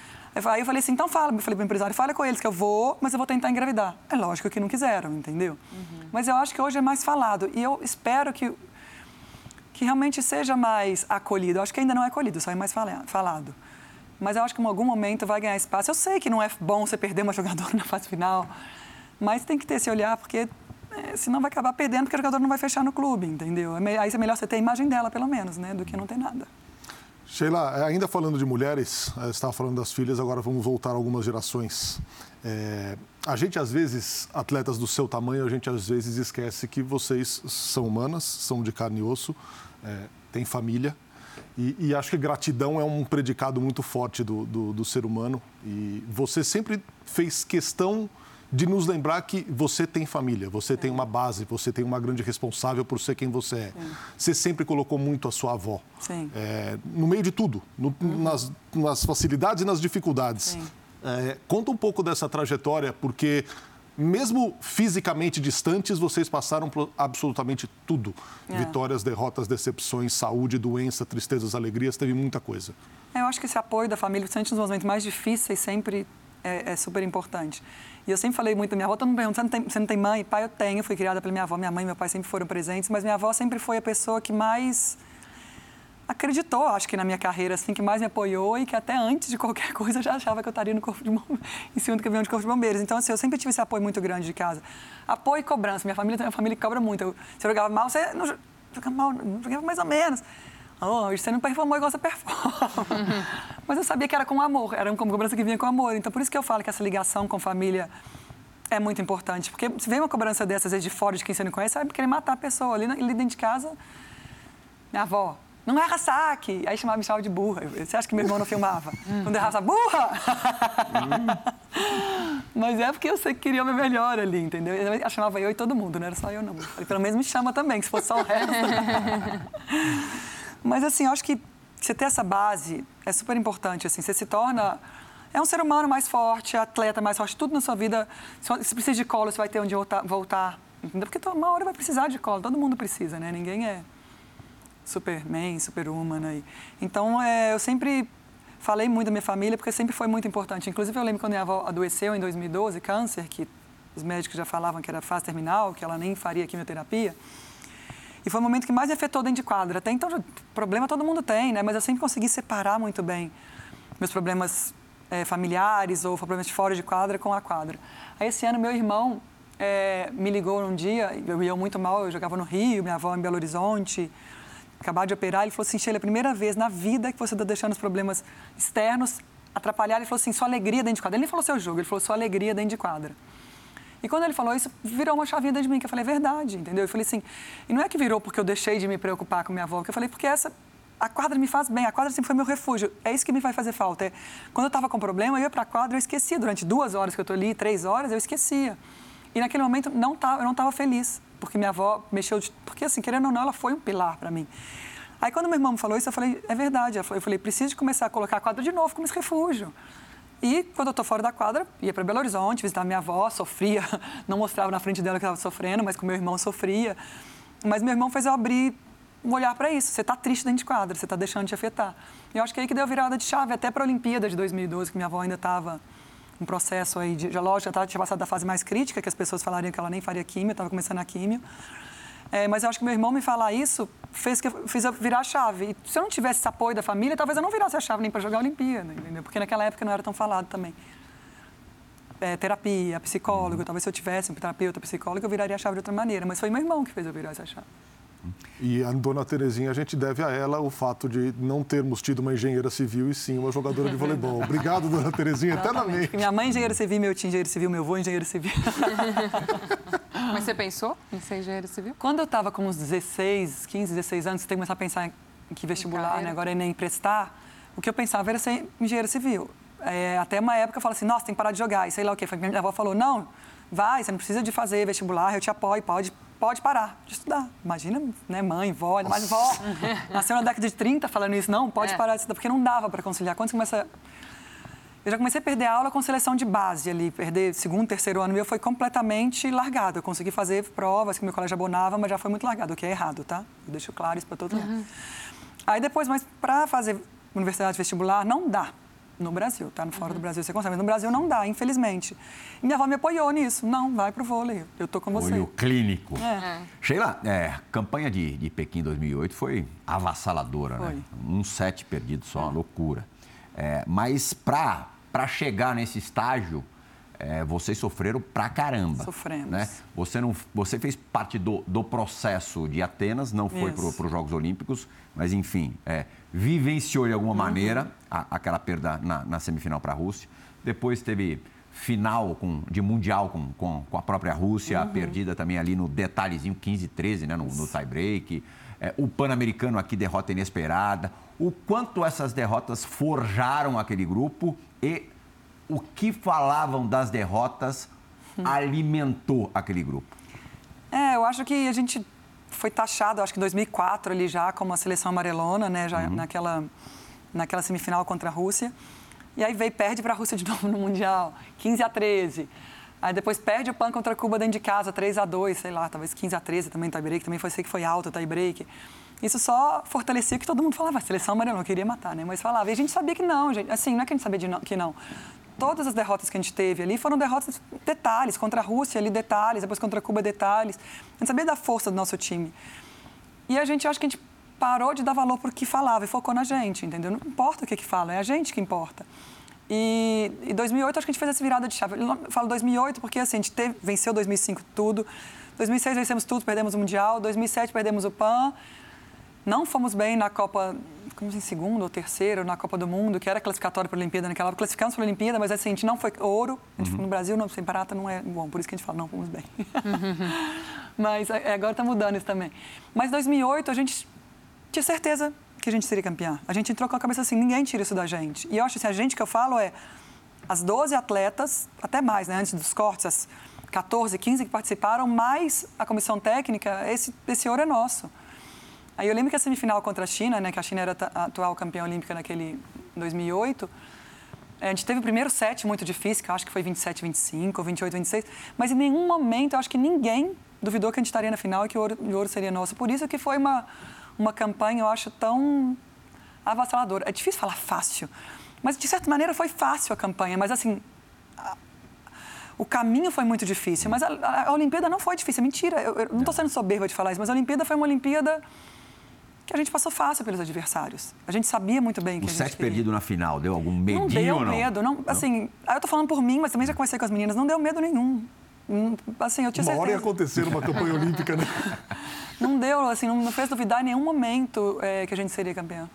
Aí eu falei assim, então fala, eu falei para o empresário, fala com eles que eu vou, mas eu vou tentar engravidar. É lógico que não quiseram, entendeu? Uhum. Mas eu acho que hoje é mais falado e eu espero que, que realmente seja mais acolhido. Eu acho que ainda não é acolhido, só é mais falado. Mas eu acho que em algum momento vai ganhar espaço. Eu sei que não é bom você perder uma *laughs* jogadora na fase final, mas tem que ter esse olhar, porque é, senão vai acabar perdendo, porque o jogador não vai fechar no clube, entendeu? É aí é melhor você ter a imagem dela, pelo menos, né, do que não ter nada. Sheila, ainda falando de mulheres, estava falando das filhas, agora vamos voltar algumas gerações. É, a gente, às vezes, atletas do seu tamanho, a gente às vezes esquece que vocês são humanas, são de carne e osso, é, têm família. E, e, acho que gratidão é um predicado muito forte do, do, do ser humano. E você sempre fez questão de nos lembrar que você tem família, você é. tem uma base, você tem uma grande responsável por ser quem você é. Sim. Você sempre colocou muito a sua avó. É, no meio de tudo, no, uhum. nas, nas, facilidades e nas dificuldades. É, conta um pouco dessa trajetória, porque mesmo fisicamente distantes, vocês passaram por absolutamente tudo. É. Vitórias, derrotas, decepções, saúde, doença, tristezas, alegrias, teve muita coisa. É, eu acho que esse apoio da família, principalmente nos momentos mais difíceis, sempre é, é super importante. E eu sempre falei muito minha avó, todo mundo pergunta, você não, tem, você não tem mãe? Pai, eu tenho, fui criada pela minha avó, minha mãe e meu pai sempre foram presentes, mas minha avó sempre foi a pessoa que mais acreditou, acho que na minha carreira, assim, que mais me apoiou e que até antes de qualquer *laughs* coisa já achava que eu estaria no corpo de em cima do caminhão de corpo de bombeiros. Então, assim, eu sempre tive esse apoio muito grande de casa. Apoio e cobrança. Minha família uma família cobra muito. Eu, se eu jogava mal, você não jogava mal, jogava mais ou menos. Oh, você não performou igual você performa. Uhum. *laughs* Mas eu sabia que era com amor, era uma cobrança que vinha com amor. Então, por isso que eu falo que essa ligação com família é muito importante. Porque se vem uma cobrança dessas, às vezes, de fora, de quem você não conhece, vai querer matar a pessoa. Ali, ali dentro de casa, minha avó, não erra saque. Aí chamava, me chamava de burra. Você acha que meu irmão não filmava? Uhum. Quando errava, burra! Uhum. Mas é porque eu sei que queria o meu melhor ali, entendeu? Eu chamava eu e todo mundo, não era só eu, não. Falei, pelo menos me chama também, que se fosse só o resto. *laughs* Mas, assim, eu acho que você ter essa base é super importante, assim. Você se torna... É um ser humano mais forte, atleta mais forte, tudo na sua vida. Se precisa de colo, você vai ter onde voltar, entendeu? Porque uma hora vai precisar de colo, todo mundo precisa, né? Ninguém é superman, superwoman aí. Então, é, eu sempre falei muito da minha família, porque sempre foi muito importante. Inclusive, eu lembro quando minha avó adoeceu em 2012, câncer, que os médicos já falavam que era fase terminal, que ela nem faria quimioterapia. E foi o momento que mais afetou dentro de quadra. Até então, problema todo mundo tem, né? Mas eu sempre consegui separar muito bem meus problemas é, familiares ou problemas de fora de quadra com a quadra. Aí, esse ano, meu irmão é, me ligou um dia, eu ia muito mal, eu jogava no Rio, minha avó em Belo Horizonte, acabar de operar. Ele falou assim: Sheila, é a primeira vez na vida que você está deixando os problemas externos atrapalhar. Ele falou assim: sua alegria dentro de quadra. Ele nem falou seu jogo, ele falou sua alegria dentro de quadra. E quando ele falou isso, virou uma chavinha dentro de mim, que eu falei, é verdade, entendeu? Eu falei assim, e não é que virou porque eu deixei de me preocupar com minha avó, que eu falei, porque essa, a quadra me faz bem, a quadra sempre foi meu refúgio, é isso que me vai fazer falta. É, quando eu estava com problema, eu ia para a quadra, eu esquecia, durante duas horas que eu estou ali, três horas, eu esquecia. E naquele momento não tava, eu não estava feliz, porque minha avó mexeu, de, porque assim, querendo ou não, ela foi um pilar para mim. Aí quando meu irmão me falou isso, eu falei, é verdade. Eu falei, preciso começar a colocar a quadra de novo como esse refúgio. E quando eu estou fora da quadra, ia para Belo Horizonte, visitar minha avó, sofria, *laughs* não mostrava na frente dela que estava sofrendo, mas com meu irmão sofria. Mas meu irmão fez eu abrir um olhar para isso. Você está triste dentro de quadra, você está deixando de afetar. E eu acho que é aí que deu a virada de chave, até para a Olimpíada de 2012, que minha avó ainda estava um processo aí de, já lógico, já tinha passado da fase mais crítica, que as pessoas falariam que ela nem faria químio, estava começando a químio. É, mas eu acho que meu irmão me falar isso fez que eu fiz eu virar a chave. E se eu não tivesse esse apoio da família, talvez eu não virasse a chave nem para jogar a Olimpíada, entendeu? Porque naquela época não era tão falado também. É, terapia, psicólogo, talvez se eu tivesse um terapeuta, psicólogo, eu viraria a chave de outra maneira. Mas foi meu irmão que fez eu virar essa chave. E a dona Terezinha, a gente deve a ela o fato de não termos tido uma engenheira civil e sim uma jogadora de voleibol. Obrigado, *laughs* dona Terezinha, eternamente. Minha mãe é engenheira civil, meu tio é engenheiro civil, meu avô é engenheiro civil. *laughs* Mas você pensou em ser engenheiro civil? Quando eu estava com uns 16, 15, 16 anos, você tem que começar a pensar em que vestibular, né? agora é nem prestar, o que eu pensava era ser engenheiro civil. É, até uma época eu falava assim, nossa, tem que parar de jogar, e sei lá o quê. Minha avó falou, não, vai, você não precisa de fazer vestibular, eu te apoio, pode pode parar de estudar. Imagina, né, mãe, vó, mas vó, nasceu na década de 30 falando isso, não, pode é. parar de estudar, porque não dava para conciliar. Quando você começa... Eu já comecei a perder aula com seleção de base ali, perder segundo, terceiro ano meu foi completamente largado. Eu consegui fazer provas que meu colégio abonava, mas já foi muito largado, o que é errado, tá? Eu deixo claro isso para todo mundo. Uhum. Aí depois, mas para fazer universidade vestibular, não dá no Brasil, tá? No fora uhum. do Brasil você consegue, mas no Brasil não dá, infelizmente. E minha avó me apoiou nisso. Não, vai pro vôlei, eu tô com você. Foi o clínico. É. é. Sheila, é, campanha de, de Pequim 2008 foi avassaladora, né? foi. né? Um sete perdido só, uma loucura. É, mas para chegar nesse estágio, é, vocês sofreram pra caramba. Sofremos. Né? Você, não, você fez parte do, do processo de Atenas, não foi para os Jogos Olímpicos, mas enfim, é, vivenciou de alguma uhum. maneira a, aquela perda na, na semifinal para a Rússia. Depois teve final com, de Mundial com, com, com a própria Rússia, uhum. perdida também ali no detalhezinho 15 13, né, no, no tie-break. É, o Pan-Americano aqui, derrota inesperada. O quanto essas derrotas forjaram aquele grupo e o que falavam das derrotas hum. alimentou aquele grupo? É, eu acho que a gente foi taxado, acho que em 2004 ali já como a seleção amarelona, né, já uhum. naquela naquela semifinal contra a Rússia. E aí veio perde para a Rússia de *laughs* novo no mundial, 15 a 13. Aí depois perde o PAN contra Cuba dentro de casa, 3 a 2 sei lá, talvez 15 a 13 também, tie-break, também foi sei que foi alto o tie-break. Isso só fortalecia que todo mundo falava, a seleção amarela, não queria matar, né? Mas falava, e a gente sabia que não, gente. Assim, não é que a gente sabia não, que não. Todas as derrotas que a gente teve ali foram derrotas detalhes, contra a Rússia ali detalhes, depois contra Cuba detalhes. A gente sabia da força do nosso time. E a gente, acho que a gente parou de dar valor para o que falava e focou na gente, entendeu? Não importa o que, que fala, é a gente que importa. E em 2008 acho que a gente fez essa virada de chave. Eu falo 2008 porque assim, a gente teve, venceu 2005 tudo. 2006 vencemos tudo, perdemos o Mundial. 2007 perdemos o PAN. Não fomos bem na Copa, como em segundo ou terceiro, na Copa do Mundo, que era classificatório para a Olimpíada naquela época. Classificamos para a Olimpíada, mas assim, a gente não foi ouro. A gente, uhum. No Brasil, não, sem prata não é bom, por isso que a gente fala, não, fomos bem. *laughs* *laughs* mas é, agora está mudando isso também. Mas 2008 a gente tinha certeza que a gente seria campeã. A gente entrou com a cabeça assim, ninguém tira isso da gente. E eu acho assim, a gente que eu falo é as 12 atletas, até mais, né, antes dos cortes, as 14, 15 que participaram, mais a comissão técnica, esse, esse ouro é nosso. Aí eu lembro que a semifinal contra a China, né, que a China era a atual campeã olímpica naquele 2008, a gente teve o primeiro set muito difícil, que eu acho que foi 27, 25, 28, 26, mas em nenhum momento eu acho que ninguém duvidou que a gente estaria na final e que o ouro, o ouro seria nosso. Por isso que foi uma uma campanha, eu acho, tão avassaladora. É difícil falar fácil, mas de certa maneira foi fácil a campanha, mas assim. A, o caminho foi muito difícil, mas a, a, Olimpíada não foi difícil. Mentira, eu, eu não estou sendo soberba de falar isso, mas a Olimpíada foi uma Olimpíada que a gente passou fácil pelos adversários. A gente sabia muito bem que o a gente set perdido na final deu algum medinho não deu ou não? medo, não, assim, aí eu tô falando por mim, mas também já conversei com as meninas, não deu medo nenhum. Hum, assim, eu tinha uma certeza. hora ia acontecer uma campanha olímpica, né? *laughs* Não deu, assim, não fez duvidar em nenhum momento é, que a gente seria campeã.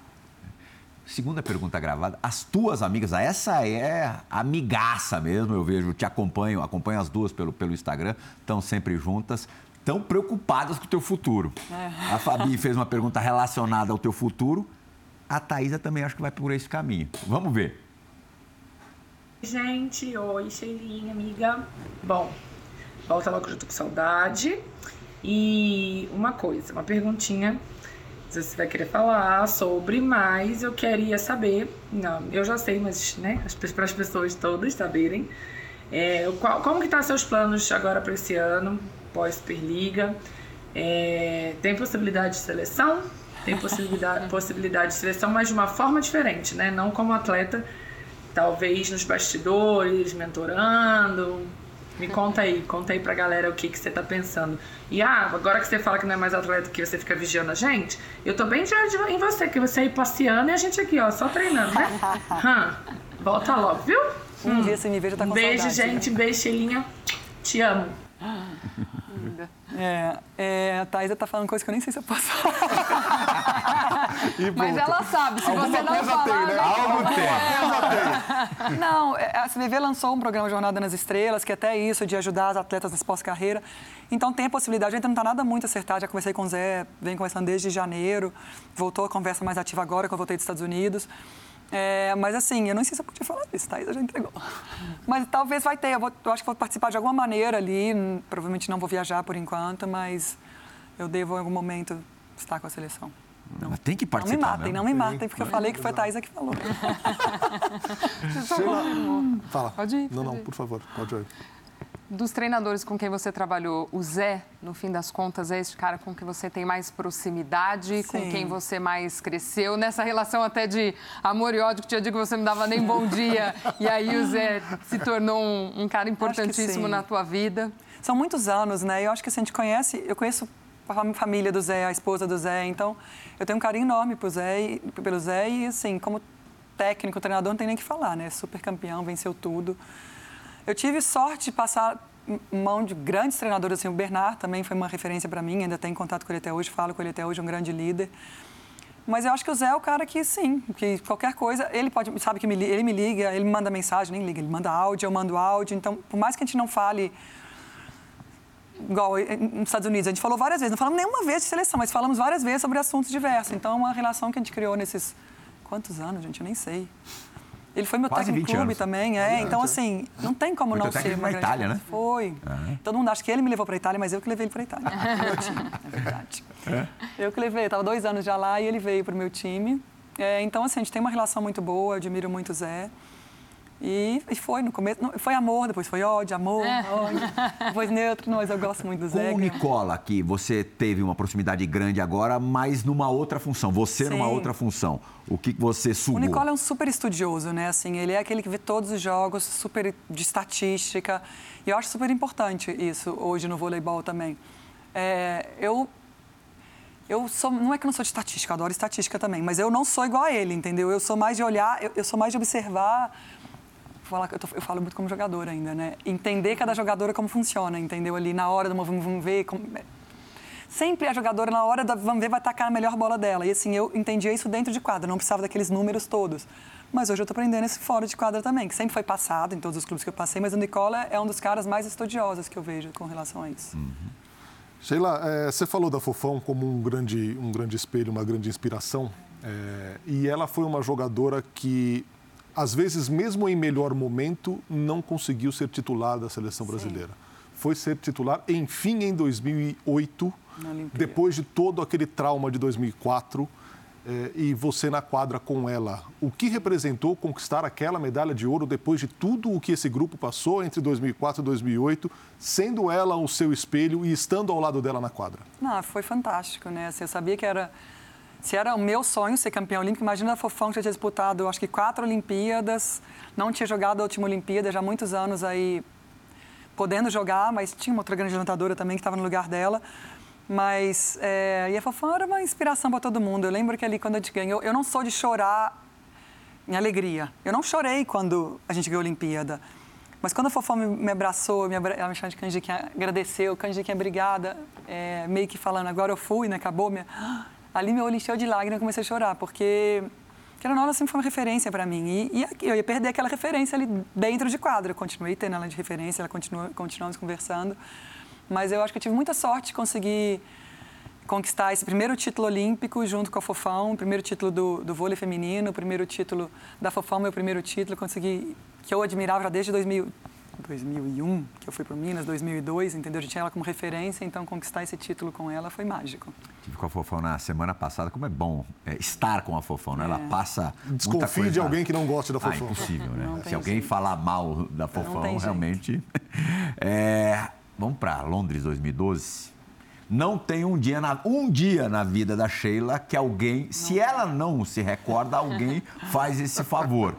Segunda pergunta gravada. As tuas amigas, essa é amigaça mesmo, eu vejo, te acompanho, acompanho as duas pelo, pelo Instagram, estão sempre juntas, estão preocupadas com o teu futuro. É. A Fabi fez uma pergunta relacionada ao teu futuro, a Thaisa também acho que vai por esse caminho. Vamos ver. Gente, oi, Sheilinha, amiga. Bom, volta logo que eu tô com saudade. E uma coisa, uma perguntinha, se você vai querer falar sobre, mas eu queria saber, não, eu já sei, mas né, para as pessoas todas saberem, é, qual, como que tá seus planos agora para esse ano, pós-Superliga? É, tem possibilidade de seleção? Tem possibilidade, *laughs* possibilidade de seleção, mas de uma forma diferente, né? Não como atleta, talvez nos bastidores, mentorando, me conta aí, conta aí pra galera o que, que você tá pensando. E ah, agora que você fala que não é mais atleta que você fica vigiando a gente, eu tô bem de olho em você, que você aí passeando e a gente aqui, ó, só treinando, né? *laughs* hum, volta logo, viu? Um hum. dia você me veja, tá com Beijo, saudade, gente, beijo, Shelinha. Te amo. É, é, a Thaisa tá falando coisa que eu nem sei se eu posso falar. *laughs* Mas ela sabe, se Alguma você não falar... Tem, né? Algo tem. *laughs* Não, é, a CBV lançou um programa Jornada nas Estrelas, que é até isso, de ajudar as atletas nesse pós-carreira. Então tem a possibilidade, ainda não está nada muito acertado, já conversei com o Zé, vem conversando desde janeiro, voltou a conversa mais ativa agora, que eu voltei dos Estados Unidos. É, mas assim, eu não sei se eu podia falar isso, Thaís já entregou. Mas talvez vai ter, eu, vou, eu, acho que vou participar de alguma maneira ali, provavelmente não vou viajar por enquanto, mas eu devo em algum momento estar com a seleção. Não. Mas tem que participar. Não me matem, não me matem, porque eu falei que foi a Thaisa que falou. *laughs* Fala. Pode ir. Não, não, por favor, pode ir dos treinadores com quem você trabalhou, o Zé, no fim das contas, é esse cara com quem você tem mais proximidade, Sim. com quem você mais cresceu, nessa relação até de amor e ódio, que tinha dia que você não dava nem bom dia, e aí o Zé se tornou um, um cara importantíssimo na tua vida. São muitos anos, né? Eu acho que assim, a gente conhece, eu conheço a família do Zé, a esposa do Zé, então eu tenho um carinho enorme pro Zé, pelo Zé e assim, como técnico, treinador, não tem nem que falar, né? Super campeão, venceu tudo. Eu tive sorte de passar mão de grandes treinadores, assim, o Bernard também foi uma referência para mim, ainda tenho contato com ele até hoje, falo com ele até hoje, um grande líder. Mas eu acho que o Zé é o cara que, sim, que qualquer coisa, ele pode, sabe que me, ele me liga, ele me manda mensagem, nem liga, ele manda áudio, eu mando áudio. Então, por mais que a gente não fale igual nos Estados Unidos, a gente falou várias vezes, não falamos nenhuma vez de seleção, mas falamos várias vezes sobre assuntos diversos. Então, é uma relação que a gente criou nesses quantos anos, gente, eu nem sei. Ele foi meu Quase técnico 20 clube anos. também, é. Então, assim, não tem como Foi não ser técnico uma na grande Itália, né? Foi. Ah. Todo mundo acha que ele me levou para Itália, mas eu que levei ele para Itália. *laughs* meu time, na verdade. É? Eu que levei, estava dois anos já lá e ele veio para o meu time. É, então, assim, a gente tem uma relação muito boa, eu admiro muito o Zé. E, e foi no começo, não, foi amor, depois foi ódio, amor, ódio, depois neutro, não, mas eu gosto muito do Zé. Com o que- Nicola, que você teve uma proximidade grande agora, mas numa outra função. Você numa Sim. outra função. O que você sugou? O Nicola é um super estudioso, né? Assim, ele é aquele que vê todos os jogos, super de estatística. E eu acho super importante isso hoje no voleibol também. É, eu eu sou, não é que eu não sou de estatística, eu adoro estatística também, mas eu não sou igual a ele, entendeu? Eu sou mais de olhar, eu, eu sou mais de observar. Falar Eu, tô- eu falo muito como jogador ainda, né? Entender cada jogadora como funciona, entendeu? Ali na hora do vamos, vamos ver. Como, sempre a jogadora, na hora da vamos ver, vai tacar a melhor bola dela. E assim, eu entendia isso dentro de quadra, não precisava daqueles números todos. Mas hoje eu estou aprendendo esse fora de quadra também, que sempre foi passado em todos os clubes que eu passei, mas o Nicola é um dos caras mais estudiosos que eu vejo com relação a isso. Sheila, eh, você falou da Fofão como um grande, um grande espelho, uma grande inspiração. eh, e ela foi uma jogadora que, às vezes, mesmo em melhor momento, não conseguiu ser titular da seleção brasileira. Foi ser titular, enfim, em 2008, Na Olimpíada. depois de todo aquele trauma de 2004. eh, e você na quadra com ela. O que representou conquistar aquela medalha de ouro depois de tudo o que esse grupo passou entre 2004 e 2008, sendo ela o seu espelho e estando ao lado dela na quadra? Não, foi fantástico, né? Assim, eu sabia que era. Se era o meu sonho ser campeão olímpico, imagina a Fofão que já tinha disputado, acho que quatro Olimpíadas, não tinha jogado a última Olimpíada, já há muitos anos aí podendo jogar, mas tinha uma outra grande lutadora também que estava no lugar dela. Mas, é, e a Fofão era uma inspiração para todo mundo. Eu lembro que ali, quando a gente ganhou, eu não sou de chorar em alegria. Eu não chorei quando a gente ganhou a Olimpíada. Mas quando a Fofão me, me abraçou, me abra... ela me chamou de Canjiquinha, agradeceu, Canjiquinha, obrigada, é, meio que falando, agora eu fui, né, acabou. Minha... Ali meu olho encheu de lágrimas e comecei a chorar, porque Querendo ela sempre foi uma referência para mim. E, e eu ia perder aquela referência ali dentro de quadra. Eu continuei tendo ela de referência, ela continua, continuamos conversando. Mas eu acho que eu tive muita sorte de conseguir conquistar esse primeiro título olímpico junto com a Fofão, o primeiro título do, do vôlei feminino, o primeiro título da Fofão, meu primeiro título, consegui, que eu admirava desde 2000, 2001, que eu fui para Minas, 2002, entendeu? Eu já tinha ela como referência, então conquistar esse título com ela foi mágico. Tive com a Fofão na semana passada, como é bom é, estar com a Fofão, né? Ela passa muita Desconfie coisa... de alguém que não goste da Ah, Fofão. impossível, né? Não Se alguém jeito. falar mal da Fofão, realmente... *laughs* É, vamos para Londres 2012. Não tem um dia, na, um dia na vida da Sheila que alguém, se ela não se recorda, alguém *laughs* faz esse favor.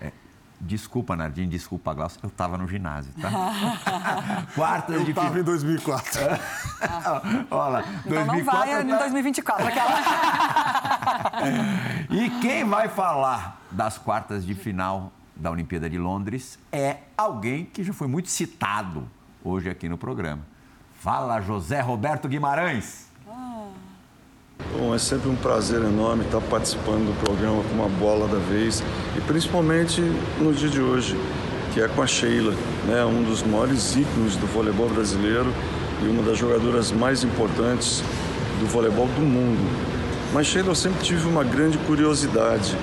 É, desculpa, Nardim, desculpa, Glaucio, eu estava no ginásio, tá? *laughs* Quartas Eu de final. em 2004. *laughs* Olha lá, Então não 2004 vai em tá- 2024. Aquela... *laughs* E quem vai falar das quartas de final da Olimpíada de Londres é alguém que já foi muito citado hoje aqui no programa. Fala, José Roberto Guimarães. Bom, é sempre um prazer enorme estar participando do programa com uma bola da vez e principalmente no dia de hoje, que é com a Sheila, né, um dos maiores ícones do voleibol brasileiro e uma das jogadoras mais importantes do voleibol do mundo. Mas Sheila, eu sempre tive uma grande curiosidade.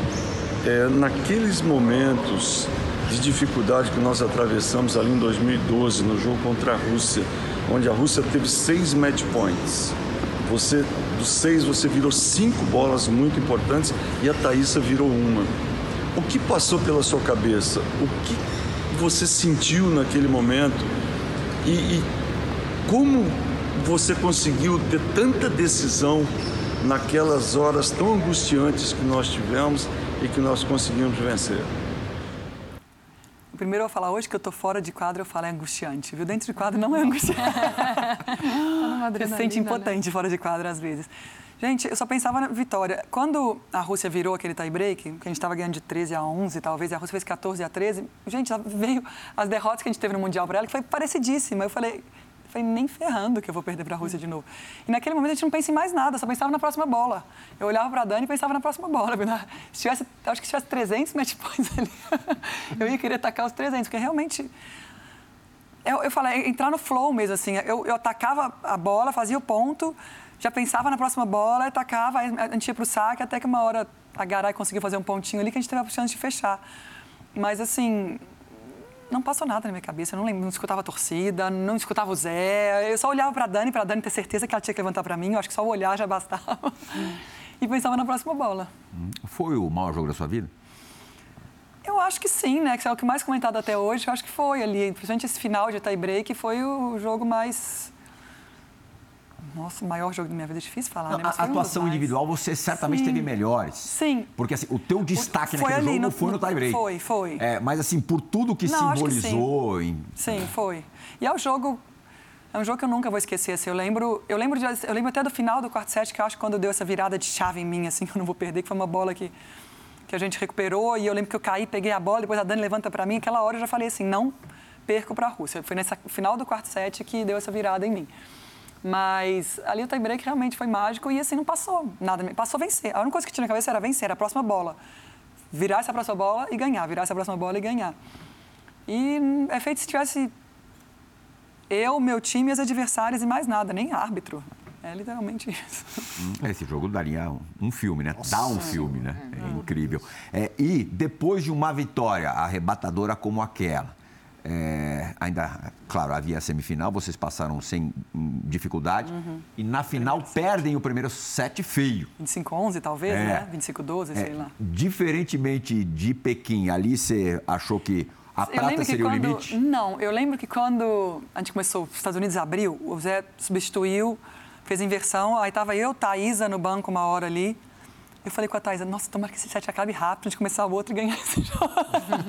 É, naqueles momentos de dificuldade que nós atravessamos ali em 2012 no jogo contra a Rússia, onde a Rússia teve seis match points. Você, dos seis, você virou cinco bolas muito importantes e a Thaísa virou uma. O que passou pela sua cabeça? O que você sentiu naquele momento? E, e como você conseguiu ter tanta decisão naquelas horas tão angustiantes que nós tivemos e que nós conseguimos vencer? Primeiro eu vou falar hoje que eu tô fora de quadro, eu falo é angustiante, viu? Dentro de quadro não é angustiante. *laughs* Você se sente né? impotente fora de quadro às vezes. Gente, eu só pensava na vitória. Quando a Rússia virou aquele tie-break, que a gente estava ganhando de 13 a 11, talvez, e a Rússia fez 14 a 13, gente, veio as derrotas que a gente teve no Mundial para ela, que foi parecidíssima. Eu falei, falei, nem ferrando que eu vou perder para a Rússia de novo. E naquele momento a gente não pensa em mais nada, só pensava na próxima bola. Eu olhava para a Dani e pensava na próxima bola. *laughs* Se tivesse, acho que se tivesse 300 match points ali, *laughs* eu ia querer atacar os 300, porque realmente eu, eu falei, entrar no flow mesmo, assim. Eu, eu atacava a bola, fazia o ponto, já pensava na próxima bola, atacava, a gente ia pro saque, até que uma hora a Garay conseguiu fazer um pontinho ali que a gente teve a chance de fechar. Mas, assim, não passou nada na minha cabeça. Eu não, lembro, não escutava a torcida, não escutava o Zé. Eu só olhava para a Dani, para a Dani ter certeza que ela tinha que levantar para mim. Eu acho que só olhar já bastava. e pensava na próxima bola. Foi o maior jogo da sua vida? Eu acho que sim, né? Que é o que mais comentado até hoje. Eu acho que foi ali, principalmente esse final de tie-break, foi o jogo mais nossa, o maior jogo da minha vida. É difícil falar, Não, né? a Mas um dos atuação mais. individual, você certamente Sim. teve melhores. Sim. Porque assim, o teu destaque foi naquele ali, jogo no- foi no tie-break. foi, foi. É, mas assim, por tudo que Não, acho que simbolizou... em- Sim, foi. E é um jogo. É um jogo que eu nunca vou esquecer. Assim, eu lembro, eu lembro, de- eu lembro até do final do quarto set, que eu acho que quando deu essa virada de chave em mim, assim, que *laughs* eu não vou perder, que foi uma bola que, que a gente recuperou. E eu lembro que eu caí, peguei a bola, depois a Dani levanta para mim. Aquela hora eu já falei assim, não perco para a Rússia. Foi nessa final do quarto set que deu essa virada em mim. Mas ali o tie-break realmente foi mágico e assim não passou nada. Passou vencer. A única coisa que tinha na cabeça era vencer, a próxima bola. Virar essa próxima bola e ganhar, virar essa próxima bola e ganhar. E é feito se tivesse eu, meu time os adversários e mais nada, nem árbitro. É literalmente isso. Hum, Esse jogo daria um, filme, né? Dá um filme, né? É incrível. É, e depois de uma vitória arrebatadora como aquela, é, ainda, claro, havia a semifinal, vocês passaram sem dificuldade. Uhum. E na final perdem o primeiro set feio. 25-11, talvez, É. né? 25-12, sei É, lá. diferentemente de Pequim, ali você achou que a prata seria quando, o limite? Não, eu lembro que quando a gente começou, os Estados Unidos abriu, o Zé substituiu, fez inversão, aí tava eu, Thaísa no banco uma hora ali. Eu falei com a Thaísa, nossa, tomara que esse set acabe rápido, a gente começar o outro e ganhar esse jogo.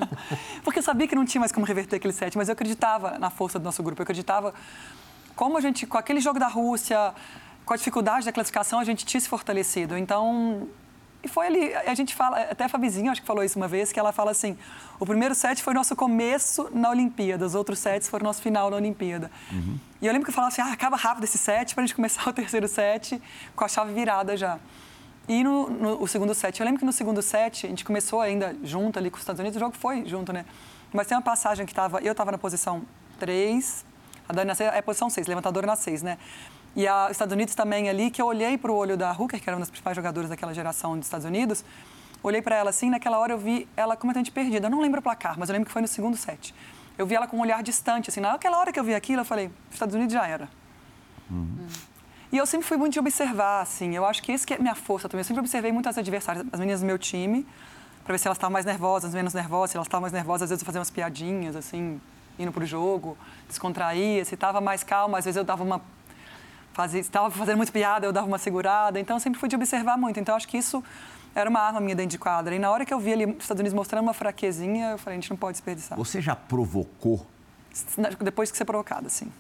*laughs* Porque eu sabia que não tinha mais como reverter aquele set, mas eu acreditava na força do nosso grupo, eu acreditava como a gente, com aquele jogo da Rússia, com a dificuldade da classificação, a gente tinha se fortalecido. Então, e foi ali, a gente fala, até a Fabizinha acho que falou isso uma vez, que ela fala assim, o primeiro set foi nosso começo na Olimpíada, os outros sets foram nosso final na Olimpíada. E eu lembro que eu falava assim, ah, acaba rápido esse set para a gente começar o terceiro set com a chave virada já. E no, no- o segundo set, eu lembro que no segundo set, a gente começou ainda junto ali com os Estados Unidos, o jogo foi junto, né? Mas tem uma passagem que tava, eu estava na posição 3, a Dani na 6, é posição 6, levantadora na 6, né? E a, os Estados Unidos também ali, que eu olhei para o olho da Hooker, que era uma das principais jogadoras daquela geração dos Estados Unidos, olhei para ela assim, naquela hora eu vi ela completamente perdida. Eu não lembro o placar, mas eu lembro que foi no segundo set. Eu vi ela com um olhar distante, assim, naquela hora que eu vi aquilo, eu falei, Estados Unidos já era. E eu sempre fui muito de observar, assim. Eu acho que esse que é minha força também. Eu sempre observei muito as adversárias, as meninas do meu time, para ver se elas estavam mais nervosas, menos nervosas. Se elas estavam mais nervosas, às vezes eu fazia umas piadinhas, assim, indo pro jogo, descontraía. Se estava mais calma, às vezes eu dava uma. Fazia, estava fazendo muito piada, eu dava uma segurada. Então, eu sempre fui de observar muito. Então, eu acho que isso era uma arma minha dentro de quadra. E na hora que eu vi ali os Estados Unidos mostrando uma fraquezinha, eu falei, a gente não pode desperdiçar. Você já provocou, Depois que ser provocada, assim.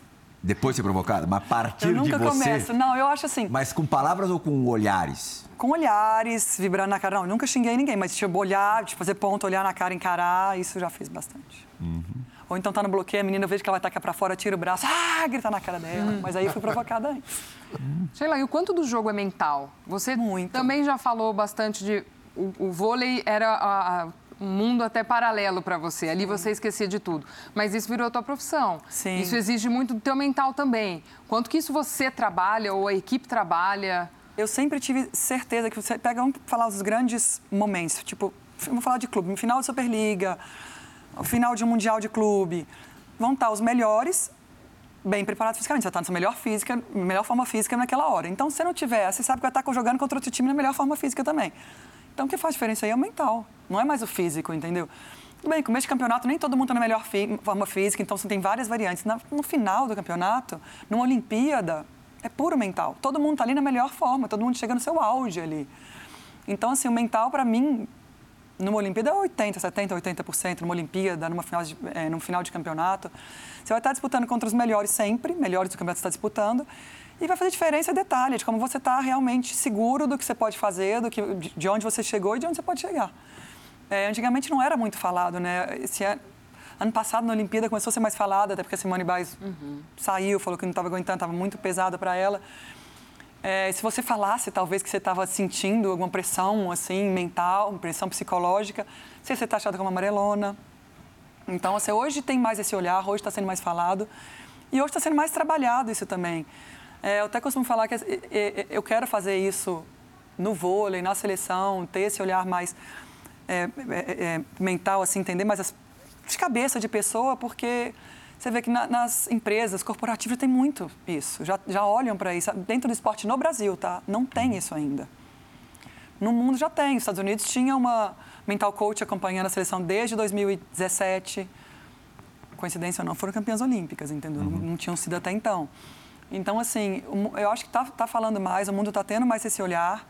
Depois de ser provocada, mas a partir Eu de nunca você... começo. Não, eu acho assim. Mas com palavras ou com olhares? com olhares, vibrando na cara. Não, eu nunca xinguei ninguém, mas tipo, olhar, tipo, fazer ponto, olhar na cara, encarar, isso já fiz bastante. Ou então tá no bloqueio, a menina, eu vejo que ela vai tacar pra fora, tira o braço, ah, gritar na cara dela. Mas aí eu fui provocada antes. Sheila, e o quanto do jogo é mental? Você Muito. também já falou bastante de. O, o vôlei era a- a- um mundo até paralelo para você. Ali você esquecia de tudo. Mas isso virou a tua profissão. Sim. Isso exige muito do teu mental também. Quanto que isso você trabalha ou a equipe trabalha? Eu sempre tive certeza que você pega, vamos falar os grandes momentos, tipo, vamos falar de clube, final de Superliga, final de um Mundial de clube. Vão estar os melhores, bem preparados fisicamente, você vai estar na sua melhor física, melhor forma física naquela hora. Então, se você não tiver, você sabe que vai estar jogando contra outro time na melhor forma física também. Então, o que faz diferença aí é o mental, não é mais o físico, entendeu? Tudo bem, começo de campeonato, nem todo mundo está na melhor forma física, então você tem várias variantes. No final do campeonato, numa Olimpíada, é puro mental. Todo mundo está ali na melhor forma, todo mundo chega no seu auge ali. Então, assim, o mental, para mim, numa Olimpíada é 80, 70, 80%, numa Olimpíada, numa final de, é, num final de campeonato. Você vai estar disputando contra os melhores sempre, melhores do campeonato que você está disputando. E vai fazer diferença detalhe de como você está realmente seguro do que você pode fazer, do que, de onde você chegou e de onde você pode chegar. É, antigamente não era muito falado, né? Esse ano, ano passado na Olimpíada começou a ser mais falado, até porque a Simone Biles uhum. saiu, falou que não estava aguentando, estava muito pesada para ela. É, se você falasse, talvez, que você estava sentindo alguma pressão, assim, mental, pressão psicológica, você está achado como amarelona. Então, assim, hoje tem mais esse olhar, hoje está sendo mais falado e hoje está sendo mais trabalhado isso também. É, eu até costumo falar que é, é, é, eu quero fazer isso no vôlei, na seleção, ter esse olhar mais é, é, mental, assim, entender mais as, de cabeça de pessoa, porque você vê que na, nas empresas corporativas tem muito isso, já, já olham para isso. Dentro do esporte no Brasil, tá? Não tem isso ainda. No mundo já tem. Os Estados Unidos tinha uma mental coach acompanhando a seleção desde 2017. Coincidência ou não, foram campeãs olímpicas, entendeu? Uhum. Não, não, tinham sido até então. Então, assim, eu acho que está tá falando mais, o mundo está tendo mais esse olhar.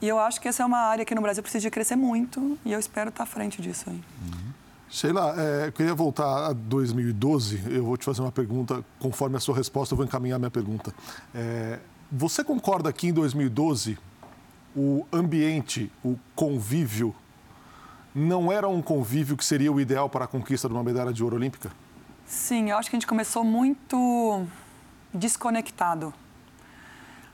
E eu acho que essa é uma área que no Brasil precisa crescer muito e eu espero estar tá à frente disso aí. Uhum. Sheila, é, eu queria voltar a 2012. Eu vou te fazer uma pergunta. Conforme a sua resposta, eu vou encaminhar a minha pergunta. É, você concorda que em 2012 o ambiente, o convívio, não era um convívio que seria o ideal para a conquista de uma medalha de ouro olímpica? Sim, eu acho que a gente começou muito desconectado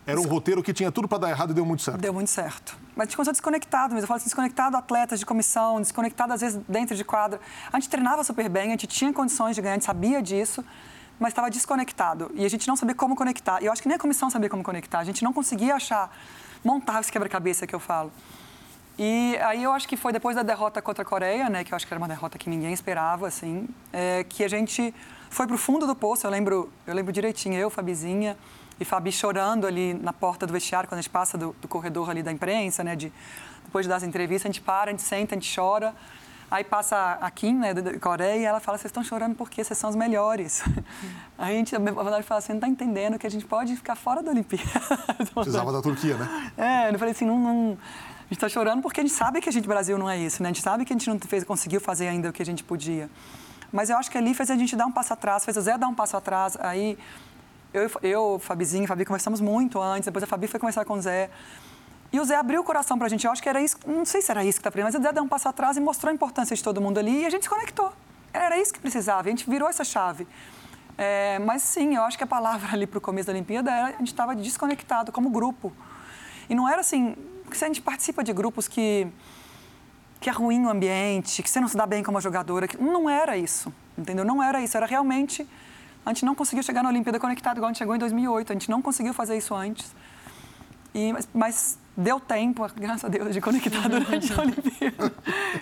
era um roteiro que tinha tudo para dar errado e deu muito certo. Deu muito certo. Mas a gente começou desconectado mesmo. Eu falo assim, desconectado atletas de comissão, desconectado às vezes dentro de quadra. A gente treinava super bem, a gente tinha condições de ganhar, a gente sabia disso, mas estava desconectado. E a gente não sabia como conectar. E eu acho que nem a comissão sabia como conectar. A gente não conseguia achar, montar esse quebra-cabeça que eu falo. E aí eu acho que foi depois da derrota contra a Coreia, né, que eu acho que era uma derrota que ninguém esperava, assim, é, que a gente foi para o fundo do poço. Eu lembro, eu lembro direitinho, eu, Fabizinha, e Fabi chorando ali na porta do vestiário, quando a gente passa do, do corredor ali da imprensa, né? De, depois de dar as entrevistas, a gente para, a gente senta, a gente chora. Aí passa a Kim, né, da Coreia, e ela fala: vocês estão chorando porque vocês são os melhores. Aí *laughs* a gente, a verdade, fala assim: não está entendendo que a gente pode ficar fora da Olimpíada. *laughs* Precisava da Turquia, né? É, eu falei assim: não, não gente está chorando porque a gente sabe que a gente, Brasil, não é isso, né? A gente sabe que a gente não fez, conseguiu fazer ainda o que a gente podia. Mas eu acho que ali fez a gente dar um passo atrás, fez o Zé dar um passo atrás. Aí eu, eu Fabizinho, Fabi conversamos muito antes, depois a Fabi foi conversar com o Zé. E o Zé abriu o coração pra gente. Eu acho que era isso, não sei se era isso que tá precisando, mas o Zé deu um passo atrás e mostrou a importância de todo mundo ali e a gente se conectou. Era isso que precisava, a gente virou essa chave. É, mas sim, eu acho que a palavra *laughs* ali para o começo da Olimpíada era a gente estava desconectado como grupo. E não era assim, se a gente participa de grupos que, que é ruim o ambiente, que você não se dá bem como jogadora, que, não era isso, entendeu? Não era isso, era realmente a gente não conseguiu chegar na Olimpíada conectado igual a gente chegou em 2008. A gente não conseguiu fazer isso antes. E, mas, mas deu tempo, graças a Deus, de conectar *laughs* durante a Olimpíada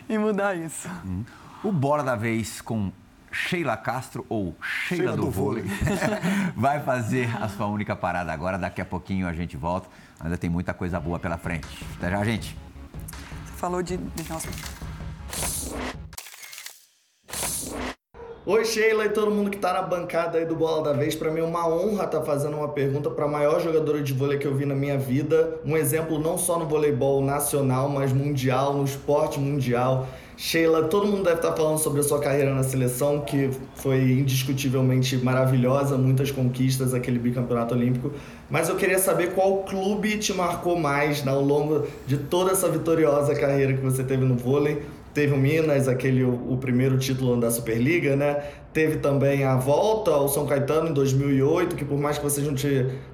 e mudar isso. Hum. O Bora da Vez com Sheila Castro ou Sheila, Sheila do, do, Vôlei, *laughs* vai fazer a sua única parada agora. Daqui a pouquinho a gente volta. Ainda tem muita coisa boa pela frente. Até já, gente. Você falou de... Oi, Sheila e todo mundo que tá na bancada aí do Bola da Vez. Para mim é uma honra estar tá fazendo uma pergunta para a maior jogadora de vôlei que eu vi na minha vida. Um exemplo não só no voleibol nacional, mas mundial, no esporte mundial. Sheila, todo mundo deve estar falando sobre a sua carreira na seleção, que foi indiscutivelmente maravilhosa, muitas conquistas, aquele bicampeonato olímpico. Mas eu queria saber qual clube te marcou mais ao longo de toda essa vitoriosa carreira que você teve no vôlei Teve o Minas, aquele o, o, primeiro título da Superliga, né? Teve também a volta ao São Caetano em 2008, que por mais que vocês não,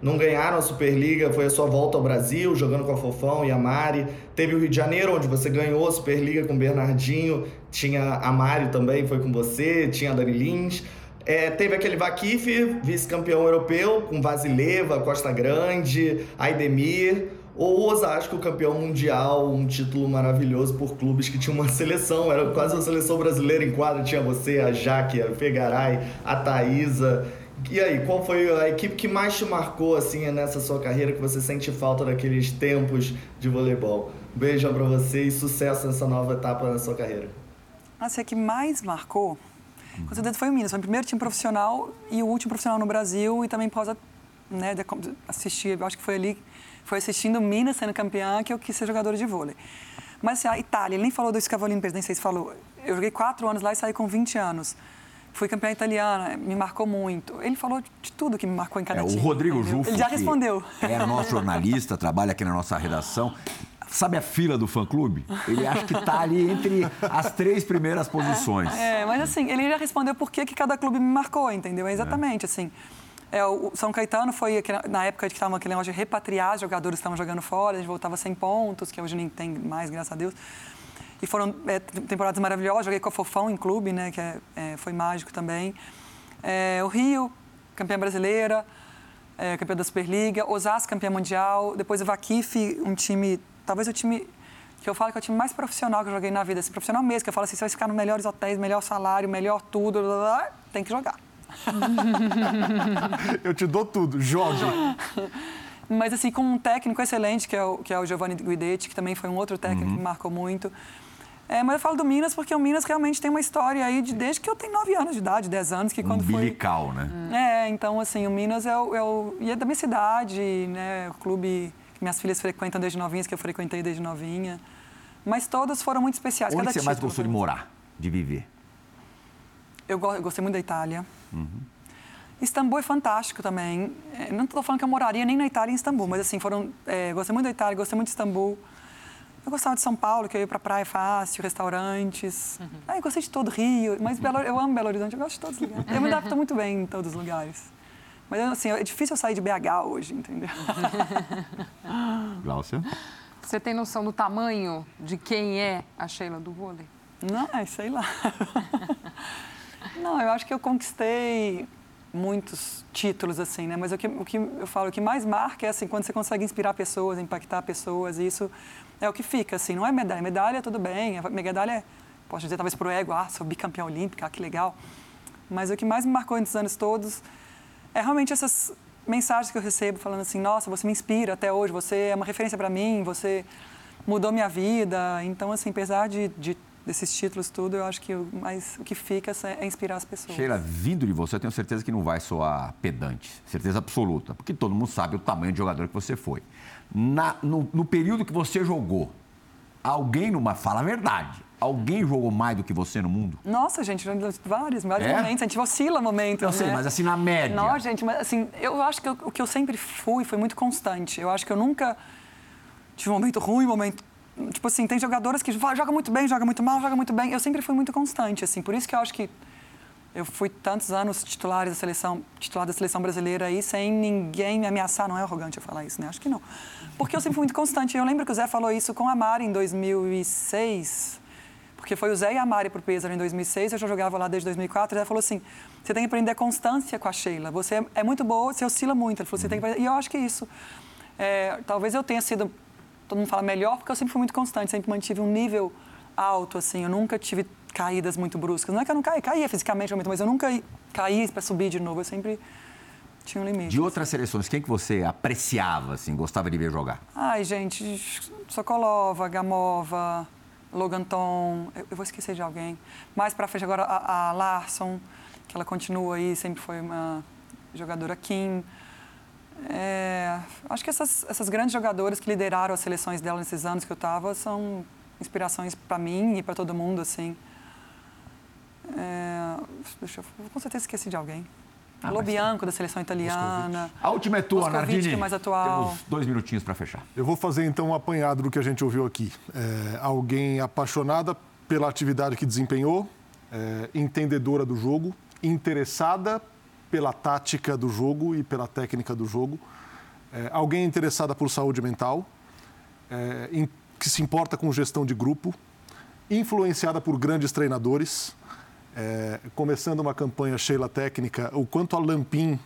não ganharam a Superliga, foi a sua volta ao Brasil, jogando com a Fofão e a Mari. Teve o Rio de Janeiro, onde você ganhou a Superliga com o Bernardinho. Tinha a Mari também, foi com você. Tinha a Dani Lins. É, teve aquele Vakif, vice-campeão europeu, com Vasileva, Costa Grande, Aidemir ou Osasco, campeão mundial, um título maravilhoso por clubes que tinham uma *laughs* seleção, era quase uma seleção brasileira em quadra, tinha você, a Jaque, a Fegaray, a Thaisa. E aí, qual foi a equipe que mais te marcou assim nessa sua carreira que você sente falta daqueles tempos de voleibol? Beijão para você e sucesso nessa nova etapa na sua carreira. Assim, a que mais marcou, com certeza foi o Minas. Foi o primeiro time profissional e o último profissional no Brasil e também pós né, assistir, acho que foi ali foi assistindo Minas sendo campeã que eu quis ser jogadora de vôlei. Mas assim, a Itália, ele nem falou do Scavolini, nem sei se falou. Eu joguei quatro anos lá e saí com 20 anos. Fui campeã italiana, me marcou muito. Ele falou de tudo que me marcou em cada É, o time. Rodrigo entendeu? Jufo, Ele já respondeu. É nosso *laughs* jornalista, trabalha aqui na nossa redação. Sabe a fila do fã-clube? Ele acha que está ali entre as três primeiras posições. É, mas assim, ele já respondeu por que, que cada clube me marcou, entendeu? É exatamente assim. É, o São Caetano foi na época que estava aquele negócio de repatriar jogadores que estavam jogando fora, a gente voltava sem pontos, que hoje nem tem mais, graças a Deus. E foram é, temporadas maravilhosas, joguei com a Fofão em clube, né, que é, é, foi mágico também. É, o Rio, campeã brasileira, é, campeã da Superliga, Osasco, campeã mundial, depois o Vaquife, um time, talvez o time que eu falo que é o time mais profissional que eu joguei na vida, assim, profissional mesmo, que eu falo assim, você vai ficar nos melhores hotéis, melhor salário, melhor tudo, blá, blá, blá, tem que jogar. Eu te dou tudo, jogue. *laughs* Mas assim, com um técnico excelente, que é o, que é o Giovanni Guidetti, que também foi um outro técnico que me marcou muito. É, mas eu falo do Minas porque o Minas realmente tem uma história aí de desde que eu tenho 9 anos de idade, 10 anos, que quando foi... Umbilical, né? É, então assim, o Minas é o, é o- E é da minha cidade, né? O clube que minhas filhas frequentam desde novinhas, que eu frequentei desde novinha. Mas todas foram muito especiais. Onde Cada que você mais gostou foi de morar, de viver? Eu, go- eu gostei muito da Itália. Istambul é fantástico também. É, não estou falando que eu moraria nem na Itália em Istambul, mas assim, foram. É, gostei muito da Itália, gostei muito de Istambul. Eu gostava de São Paulo, que eu ia para praia fácil, restaurantes. Ah, eu gostei de todo Rio, mas Belo, eu amo Belo Horizonte, eu gosto de todos os lugares. Eu me adapto muito bem em todos os lugares. Mas assim, é difícil eu sair de BH hoje, entendeu? *laughs* Glaucia? Você tem noção do tamanho de quem é a Sheila do vôlei? Não, é, sei lá. *laughs* Não, eu acho que eu conquistei muitos títulos, assim, né? Mas o que, o que eu falo, o que mais marca é, assim, quando você consegue inspirar pessoas, impactar pessoas, isso é o que fica, assim. Não é medalha. Medalha, tudo bem. A medalha é, posso dizer, talvez pro ego, ah, sou bicampeã olímpica, ah, que legal. Mas o que mais me marcou nesses anos todos é realmente essas mensagens que eu recebo falando assim, nossa, você me inspira até hoje, você é uma referência para mim, você mudou minha vida. Então, assim, apesar de, de- desses títulos tudo, eu acho que o, mais, o que fica é inspirar as pessoas. Sheila, vindo de você, eu tenho certeza que não vai soar pedante, certeza absoluta, porque todo mundo sabe o tamanho de jogador que você foi. Na- no, no período que você jogou, alguém numa. Fala a verdade. Alguém jogou mais do que você no mundo? Nossa, gente, vários, vários É? momentos. A gente oscila momentos, Eu sei, né? mas assim, na média. Não, gente, mas assim, eu acho que eu- o que eu sempre fui foi muito constante. Eu acho que eu nunca tive um momento ruim, um momento. Tipo assim, tem jogadoras que jogam muito bem, jogam muito mal, jogam muito bem. Eu sempre fui muito constante, assim. Por isso que eu acho que eu fui tantos anos titulares da seleção, titular da seleção brasileira aí, sem ninguém me ameaçar. Não é arrogante eu falar isso, né? Acho que não. Porque eu sempre fui muito constante. Eu lembro que o Zé falou isso com a Mari em 2006. Porque foi o Zé e a Mari pro Pesaro em 2006, eu já jogava lá desde 2004. Ele falou assim: você tem que aprender constância com a Sheila. Você é, muito boa, você oscila muito. Ele falou: você tem que aprender. E eu acho que isso. é, talvez eu tenha sido, todo mundo fala melhor, porque eu sempre fui muito constante, sempre mantive um nível alto, assim. Eu nunca tive caídas muito bruscas. Não é que eu não caía, caía fisicamente, mas eu nunca caía para subir de novo. Eu sempre tinha um limite. De outras seleções, quem que você apreciava, assim, gostava de ver jogar? Ai, gente, Sokolova, Gamova, Loganton, eu, eu vou esquecer de alguém. Mais pra frente agora a, a Larson, que ela continua aí, sempre foi uma jogadora Kim. É, acho que essas, essas grandes jogadoras que lideraram as seleções dela nesses anos que eu estava são inspirações para mim e para todo mundo, assim. É, deixa eu, com certeza esqueci de alguém. Ah, Lobianco, da seleção italiana. A última é tua, Moscovici, Nardini. que é mais atual. Temos dois minutinhos para fechar. Eu vou fazer então um apanhado do que a gente ouviu aqui. É, alguém apaixonada pela atividade que desempenhou, é, entendedora do jogo, interessada pela tática do jogo e pela técnica do jogo, é, alguém interessada por saúde mental, é, em- que se importa com gestão de grupo, influenciada por grandes treinadores. é, começando uma campanha Sheila técnica, o quanto a Lampin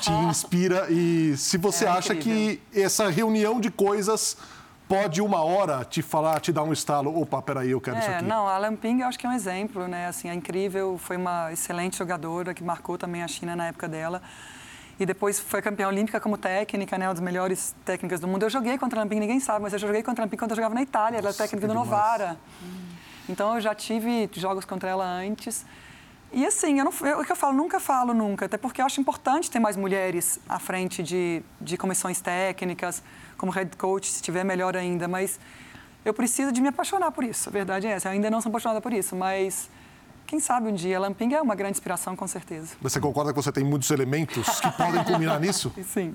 te *laughs* inspira e se você É acha incrível. que essa reunião de coisas pode uma hora te falar, te dar um estalo, opa, peraí, eu quero isso É, aqui. não, a Lamping eu acho que é um exemplo, né? Assim, é incrível, foi uma excelente jogadora que marcou também a China na época dela. E depois foi campeã olímpica como técnica, né? Uma das melhores técnicas do mundo. Eu joguei contra a Lamping, ninguém sabe, mas eu joguei contra a Lamping quando eu jogava na Itália, ela era técnica do. Novara. Então eu já tive jogos contra ela antes. E assim, eu não, eu, o que eu falo, nunca falo nunca, até porque eu acho importante ter mais mulheres à frente de, de comissões técnicas, como head coach, se tiver melhor ainda, mas eu preciso de me apaixonar por isso. A verdade é essa. Eu ainda não sou apaixonada por isso, mas quem sabe um dia. Lamping é uma grande inspiração, com certeza. Você concorda que você tem muitos elementos que podem culminar nisso? *laughs* Sim.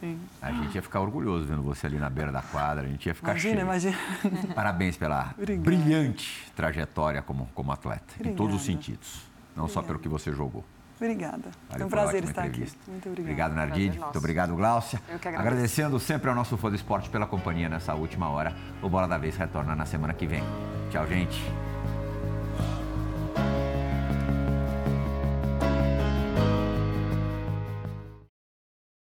Sim. A gente ia ficar orgulhoso vendo você ali na beira da quadra, a gente ia ficar imagina, cheio. Imagina, *laughs* Parabéns pela Obrigada. brilhante trajetória como, como atleta, Obrigada. em todos os sentidos, não só Obrigada. pelo que você jogou. Obrigada. Valeu Foi um prazer estar entrevista. aqui. Muito obrigada. Obrigado, Nardini. Muito obrigado, Gláucia. Eu que agradeço. Agradecendo sempre ao nosso fã do esporte pela companhia nessa última hora. O Bola da Vez retorna na semana que vem. Tchau, gente.